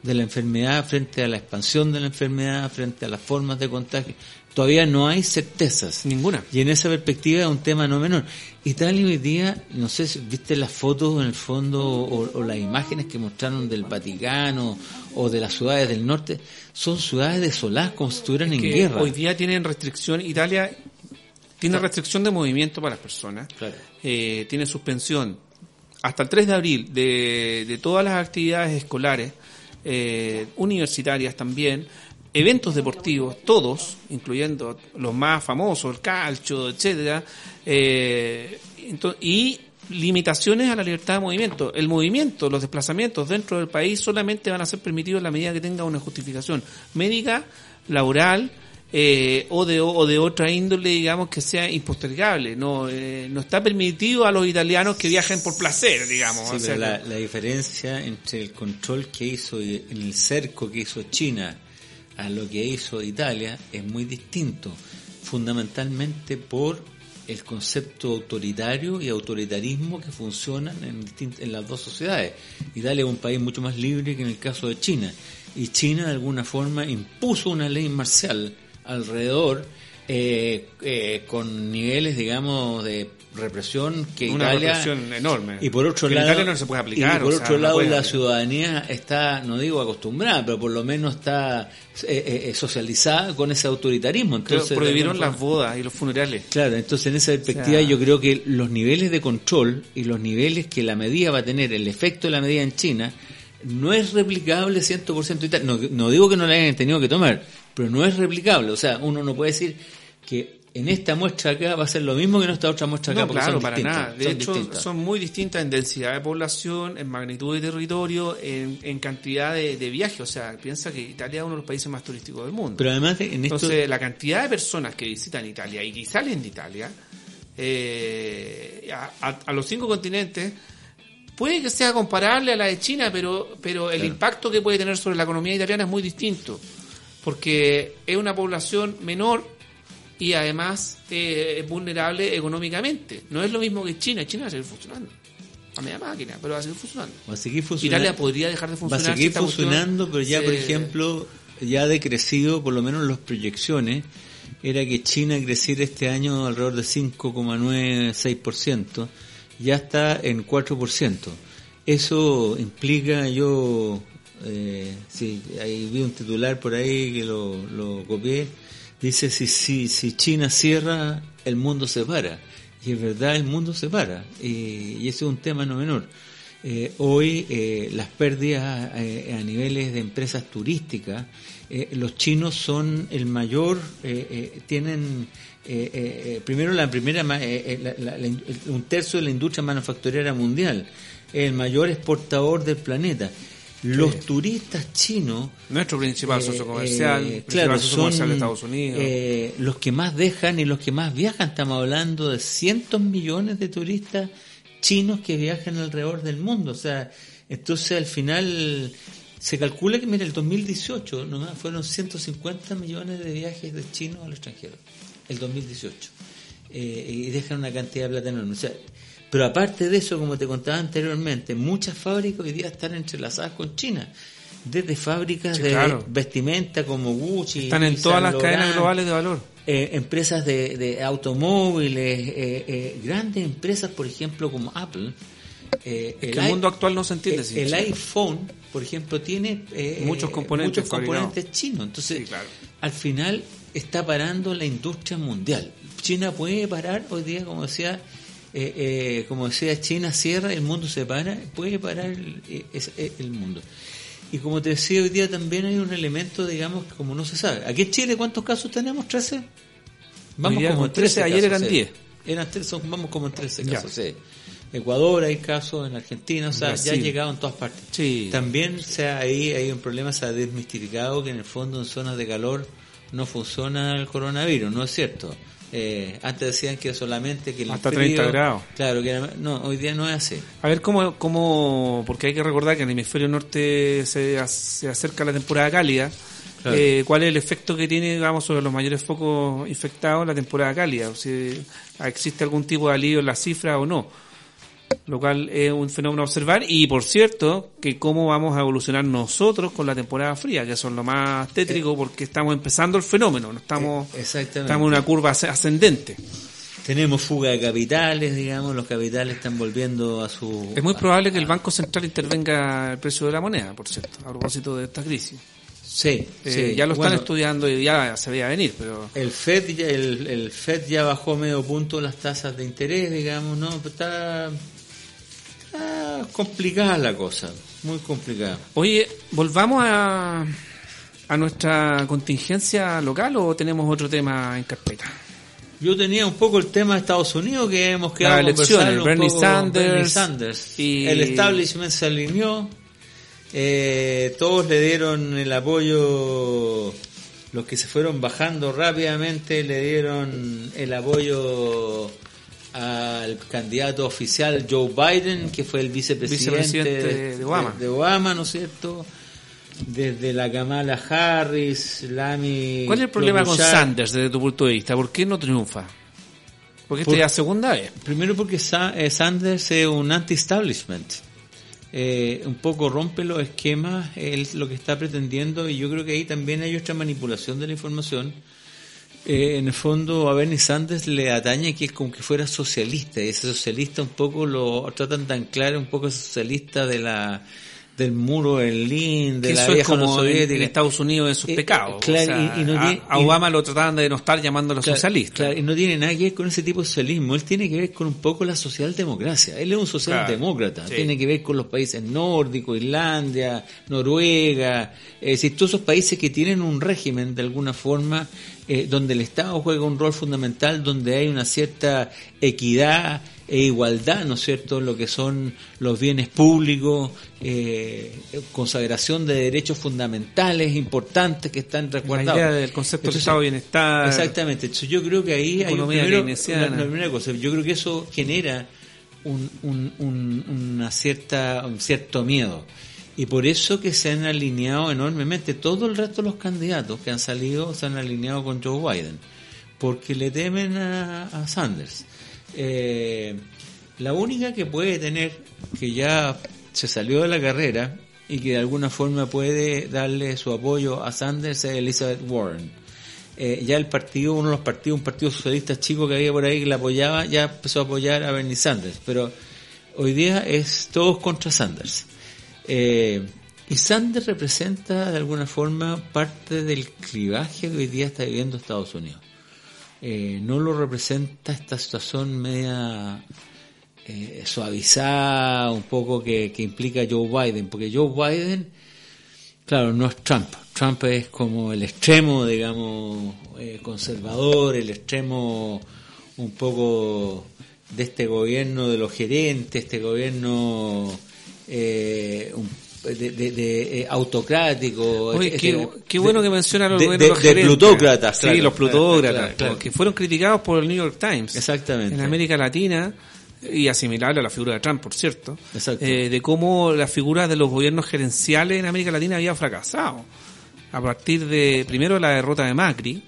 de la enfermedad, frente a la expansión de la enfermedad, frente a las formas de contagio. Todavía no hay certezas.
Ninguna.
Y en esa perspectiva es un tema no menor. Italia hoy día, no sé si viste las fotos en el fondo o, o las imágenes que mostraron del Vaticano o de las ciudades del norte, son ciudades desoladas como si estuvieran en
que
guerra.
hoy día tienen restricción, Italia tiene restricción de movimiento para las personas,
Claro.
eh, tiene suspensión hasta el 3 de abril de, de todas las actividades escolares, eh, universitarias también, eventos deportivos, todos, incluyendo los más famosos, el calcio, etcétera, eh, y limitaciones a la libertad de movimiento. El movimiento, los desplazamientos dentro del país solamente van a ser permitidos en la medida que tenga una justificación médica, laboral, eh, o de o de otra índole, digamos, que sea impostergable. No, eh, no está permitido a los italianos que viajen por placer, digamos.
Sí,
O sea,
pero la, la diferencia entre el control que hizo en el cerco que hizo China a lo que hizo Italia es muy distinto, fundamentalmente por el concepto autoritario y autoritarismo que funcionan en, en las dos sociedades. Italia es un país mucho más libre que en el caso de China, y China de alguna forma impuso una ley marcial alrededor eh, eh, con niveles, digamos, de represión que
una
Italia
represión enorme.
y por otro
Que
lado,
Italia no se puede aplicar.
y por
sea,
otro
no
lado la ciudadanía está, no digo acostumbrada, pero por lo menos está eh, eh, socializada con ese autoritarismo. Entonces
prohibieron las bodas y los funerales.
Claro, entonces en esa perspectiva
O sea-
yo creo que los niveles de control y los niveles que la medida va a tener, el efecto de la medida en China, no es replicable 100% Italia. No, no digo que no la hayan tenido que tomar, pero no es replicable. O sea, uno no puede decir que en esta muestra acá va a ser lo mismo que en esta otra muestra acá.
No,
porque
claro,
son
para
distintas,
nada. De
son
hecho,
distintas.
son muy distintas en densidad de población, en magnitud de territorio, en, en cantidad de, de viajes. O sea, piensa que Italia es uno de los países más turísticos del mundo.
Pero además, de- en esto,
Entonces, la cantidad de personas que visitan Italia y que salen de Italia, eh, a, a- a los cinco continentes, puede que sea comparable a la de China, pero, pero el impacto que puede tener sobre la economía italiana es muy distinto, porque es una población menor y además eh, es vulnerable económicamente. No es lo mismo que China, China va a seguir funcionando. A media máquina, pero va a seguir funcionando.
va a seguir funcionando.
Italia podría dejar de
Va a
funcionar.
seguir funcionando, pero ya, por ejemplo, ya ha decrecido, por lo menos las proyecciones, era que China creciera este año alrededor de 5,96%, ya está en 4%. Eso implica, yo, eh, ahí vi un titular por ahí que lo, copié, dice, si, si, si China cierra, el mundo se para. Y es verdad, el mundo se para. Y, y ese es un tema no menor. Eh, hoy eh, las pérdidas eh, a niveles de empresas turísticas, los chinos son el mayor, tienen primero la primera, la- la- la un tercio de la industria manufacturera mundial, el mayor exportador del planeta. Los turistas chinos
Nuestro principal
eh,
socio comercial,
eh,
principal
claro,
socio
son
comercial de Estados Unidos.
eh, los que más dejan y los que más viajan. Estamos hablando de cientos millones de turistas chinos que viajan alrededor del mundo. O sea, entonces al final se calcula que, mira, el 2018 nomás fueron 150 millones de viajes de chinos al extranjero. El 2018. Eh, y dejan una cantidad de plata enorme. O sea, pero aparte de eso, como te contaba anteriormente, muchas fábricas hoy día están entrelazadas con China. Desde fábricas
Sí,
de
claro.
vestimenta como Gucci.
Están en todas las cadenas globales de valor.
eh, empresas de, de automóviles, eh, eh, grandes empresas, por ejemplo, como Apple.
que el mundo actual no se entiende
el, iPhone, por ejemplo, tiene eh,
Muchos componentes
muchos componentes chinos. Entonces,
Sí, claro.
al final está parando la industria mundial. China puede parar hoy día, como decía, eh, eh, como decía, China cierra, el mundo se para, puede parar el, eh, es- eh, el mundo. Y como te decía, hoy día también hay un elemento, digamos, que como no se sabe. Aquí en Chile, ¿cuántos casos tenemos? ¿13? Vamos como en 13
ayer eran
sí.
10.
Eran 13, son- vamos como en 13
Ya.
casos, sí. Ecuador hay casos, en Argentina, o sea, ya ha llegado en todas partes.
Sí.
También se ha- ahí hay un problema, se ha desmistificado que en el fondo en zonas de calor no funciona el coronavirus, no es cierto. Eh, antes decían que solamente que el
Hasta
frío-
30 grados.
Claro, que era- no, hoy día no es así.
A ver cómo, cómo, porque hay que recordar que en el hemisferio norte se, se acerca la temporada cálida.
Claro.
Eh, ¿Cuál es el efecto que tiene, digamos, sobre los mayores focos infectados la temporada cálida? O si existe algún tipo de alivio en la cifra o no. Lo cual es un fenómeno a observar. Y por cierto, que cómo vamos a evolucionar nosotros con la temporada fría, que eso es lo más tétrico porque estamos empezando el fenómeno, no estamos,
Eh,
estamos en una curva asc- ascendente.
Tenemos fuga de capitales, digamos, los capitales están volviendo a su...
Es muy probable que el Banco Central intervenga el precio de la moneda, por cierto, a propósito de esta crisis.
Sí,
Eh,
sí.
ya lo están
Bueno,
estudiando y ya se veía venir, pero
El FED, ya, el, el FED ya bajó medio punto las tasas de interés, digamos, ¿no? Está, está complicada la cosa, muy complicada.
Oye, volvamos a, a nuestra contingencia local o tenemos otro tema en carpeta?
Yo tenía un poco el tema de Estados Unidos que hemos quedado
Las
a conversar
elecciones,
un
Bernie Sanders
Bernie Sanders.
y-
El establishment se alineó, eh, todos le dieron el apoyo, los que se fueron bajando rápidamente le dieron el apoyo al candidato oficial Joe Biden, que fue el vicepresidente,
Vicepresidente de Obama.
de Obama, ¿no es cierto? Desde la Kamala Harris, Lamy...
¿Cuál es el problema con. Sanders desde tu punto de vista? ¿Por qué no triunfa? Porque esta es la segunda vez.
Primero porque Sa- eh, Sanders es un anti-establishment. Eh, un poco rompe los esquemas, es lo que está pretendiendo, y yo creo que ahí también hay otra manipulación de la información. Eh, en el fondo a Bernie Sanders le atañe que es como que fuera socialista, y ese socialista un poco lo tratan de anclar un poco socialista de la del muro de Berlín, de la
eso es
vieja Unión
como
Soviética.
en Estados Unidos en sus
Eh,
pecados.
claro,
O sea,
y- y no
a,
tiene-
a
y-
Obama lo trataban de denostar llamándolo
Claro,
socialista.
claro, y no tiene nada que ver con ese tipo de socialismo. Él tiene que ver con un poco la socialdemocracia. Él es un socialdemócrata.
sí.
Tiene que ver con los países nórdicos, Islandia, Noruega, es decir, todos esos países que tienen un régimen de alguna forma eh, donde el Estado juega un rol fundamental, donde hay una cierta equidad e igualdad, ¿no es cierto?, lo que son los bienes públicos, eh, consagración de derechos fundamentales importantes que están
La
resguardados.
idea del concepto de
Entonces,
estado de bienestar.
Exactamente. Entonces, yo creo que ahí hay primero, una- una primera cosa. Yo creo que eso genera un, un- un- una cierta, un cierto miedo. Y por eso que se han alineado enormemente. Todo el resto de los candidatos que han salido se han alineado con Joe Biden. Porque le temen a, Sanders. Eh, la única que puede tener, que ya se salió de la carrera y que de alguna forma puede darle su apoyo a Sanders es Elizabeth Warren. Eh, ya el partido, uno de los partidos, un partido socialista chico que había por ahí que la apoyaba, ya empezó a apoyar a Bernie Sanders. Pero hoy día es todos contra Sanders. Eh, y Sanders representa de alguna forma parte del clivaje que hoy día está viviendo Estados Unidos. Eh, no lo representa esta situación media eh, suavizada, un poco que, que implica Joe Biden, porque Joe Biden, claro, no es Trump. Trump es como el extremo, digamos, eh, conservador, el extremo un poco de este gobierno de los gerentes, este gobierno eh, un- de, de- de, eh, autocrático.
Oye, qué, qué bueno que mencionan los
de-
gobiernos
de-
los
de plutócratas,
Sí,
claro,
los plutócratas,
claro, claro.
que fueron criticados por el New York Times.
Exactamente.
En América Latina, y asimilable a la figura de Trump, por cierto,
Exacto.
eh, de cómo la figura de los gobiernos gerenciales en América Latina había fracasado. A partir de, primero, la derrota de Macri,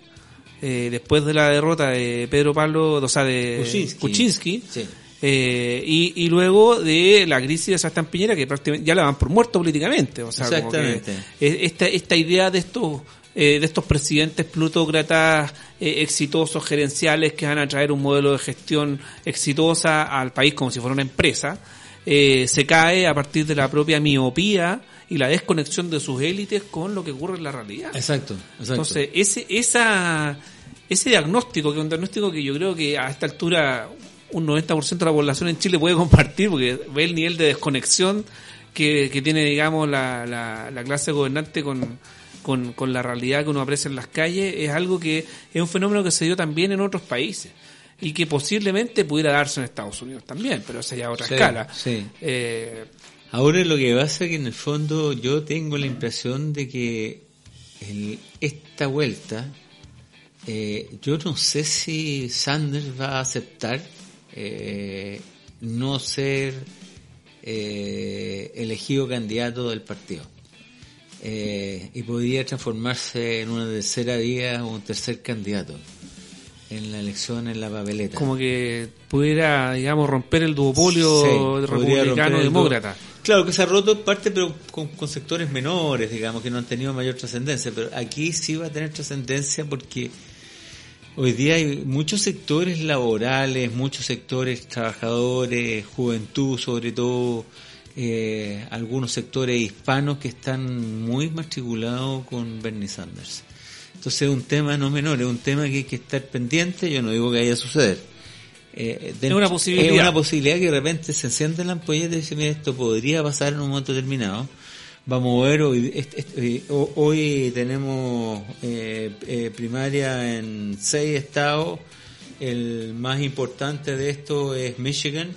eh, después de la derrota de Pedro Pablo, o sea, de
Kuczynski.
Kuczynski,
Sí.
Eh, y, y luego de la crisis de Sebastián Piñera, que prácticamente ya la van por muerto políticamente. O sea, como que
Exactamente.
es- esta, esta idea de estos eh, de estos presidentes plutócratas eh, exitosos, gerenciales, que van a traer un modelo de gestión exitosa al país como si fuera una empresa, eh, se cae a partir de la propia miopía y la desconexión de sus élites con lo que ocurre en la realidad.
Exacto, exacto.
Entonces, ese, esa, ese diagnóstico, que es un diagnóstico que yo creo que a esta altura un 90% de la población en Chile puede compartir, porque ve el nivel de desconexión que, que tiene, digamos, la, la, la clase gobernante con, con, con la realidad que uno aprecia en las calles, es algo que es un fenómeno que se dio también en otros países y que posiblemente pudiera darse en Estados Unidos también, pero esa ya otra
Sí,
escala.
sí.
Eh,
Ahora lo que pasa es que en el fondo yo tengo la impresión de que el- esta vuelta, eh, yo no sé si Sanders va a aceptar eh, no ser eh, elegido candidato del partido. Eh, y podría transformarse en una tercera vía o un tercer candidato en la elección en la papeleta.
como que pudiera, digamos, romper el duopolio
Sí,
republicano-demócrata.
Claro que se ha roto en parte, pero con, con sectores menores, digamos, que no han tenido mayor trascendencia. Pero aquí sí va a tener trascendencia porque hoy día hay muchos sectores laborales, muchos sectores trabajadores, juventud sobre todo, eh, algunos sectores hispanos que están muy matriculados con Bernie Sanders. Entonces es un tema no menor, es un tema que hay que estar pendiente, yo no digo que vaya a suceder. Eh, dentro-
una posibilidad.
Es una posibilidad que de repente se enciende la ampolleta y dice, mira, esto podría pasar en un momento determinado, vamos a ver, hoy, este- este- eh, ho- hoy tenemos eh, eh, primaria en seis estados. El más importante de esto es Michigan,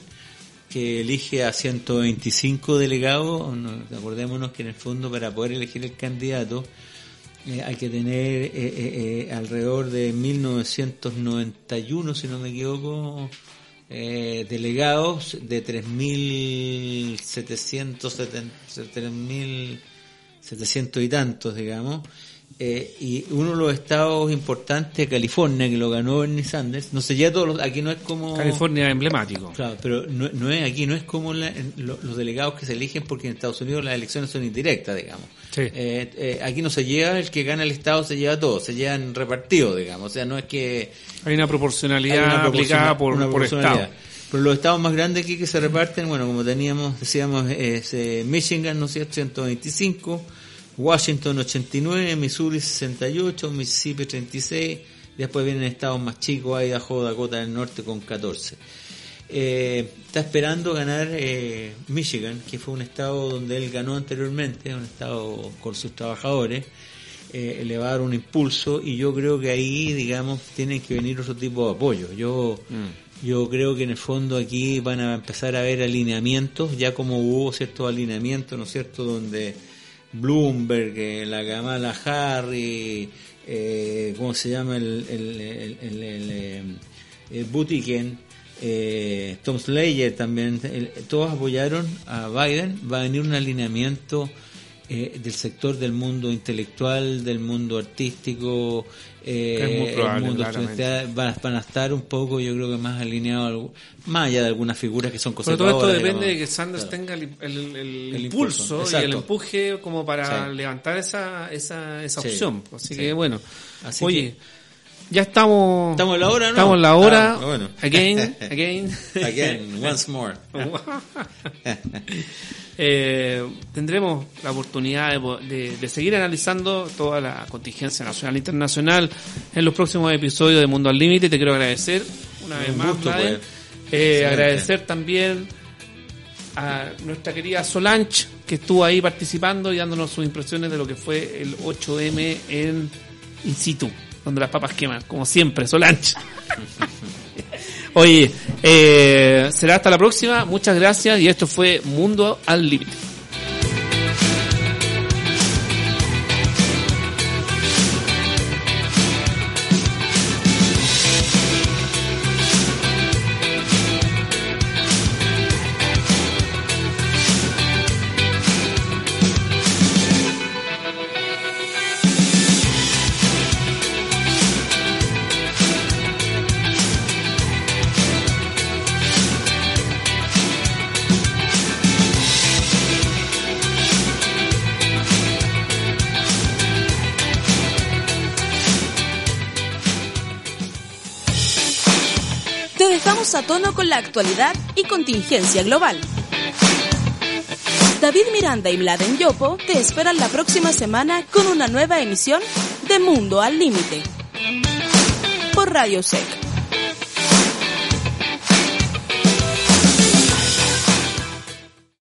que elige a 125 delegados. No, acordémonos que en el fondo para poder elegir el candidato eh, hay que tener eh, alrededor de 1991, si no me equivoco, eh, delegados de 3.700 3.700 y tantos, digamos. Eh, y uno de los estados importantes, California, que lo ganó Bernie Sanders, no se lleva todos los, aquí no es como...
California emblemático.
Claro, pero no, no es aquí, no es como la- en lo- los delegados que se eligen porque en Estados Unidos las elecciones son indirectas, digamos.
Sí.
Eh, eh, aquí no se lleva, el que gana el Estado se lleva todo, se llevan repartidos, digamos. O sea, no es que
Hay una
hay
proporcionalidad
una
aplicada por,
una
por estado.
Pero los estados más grandes aquí que se reparten, bueno, como teníamos, decíamos, es eh, Michigan, ¿no es cierto?, 125, Washington 89, Missouri 68, Mississippi 36, después vienen estados más chicos, Idaho, Dakota del Norte con 14. Eh, está esperando ganar eh, Michigan, que fue un estado donde él ganó anteriormente, un estado con sus trabajadores, eh, le va a dar un impulso y yo creo que ahí, digamos, tienen que venir otro tipo de apoyo. Yo, yo creo que en el fondo aquí van a empezar a haber alineamientos, ya como hubo ciertos alineamientos, ¿no es cierto?, donde Bloomberg, eh, la Kamala Harris, eh, ¿cómo se llama el, el, el, el- eh, eh, Tom Slayer también, todos apoyaron a Biden, va a venir un alineamiento eh, del sector del mundo intelectual, del mundo artístico, eh,
Es muy probable,
el mundo estudiantil, van, van a estar un poco, yo creo que más alineados, más allá de algunas figuras que son
Pero
conservadoras.
todo esto depende
digamos.
de que Sanders
Claro.
tenga el, el- el
El
impulso,
impulso,
y el empuje como para
Sí.
levantar esa, esa, esa
Sí,
opción. Así
sí.
que bueno.
Así
Oye, ya estamos.
¿Estamos en la hora, no?
Estamos en la hora.
Ah, bueno.
Again, again.
Again, once more.
Eh, tendremos la oportunidad de, po- de- de seguir analizando toda la contingencia nacional e internacional en los próximos episodios de Mundo al Límite. Te quiero agradecer una vez más,
gusto, pues.
Eh, agradecer también a nuestra querida Solange, que estuvo ahí participando y dándonos sus impresiones de lo que fue el 8M en in situ, donde las papas queman, como siempre, Solange. Oye, eh, será hasta la próxima, muchas gracias y esto fue Mundo al Límite.
Con la actualidad y contingencia global. David Miranda y Mladen Yopo te esperan la próxima semana con una nueva emisión de Mundo al Límite. Por Radio Sec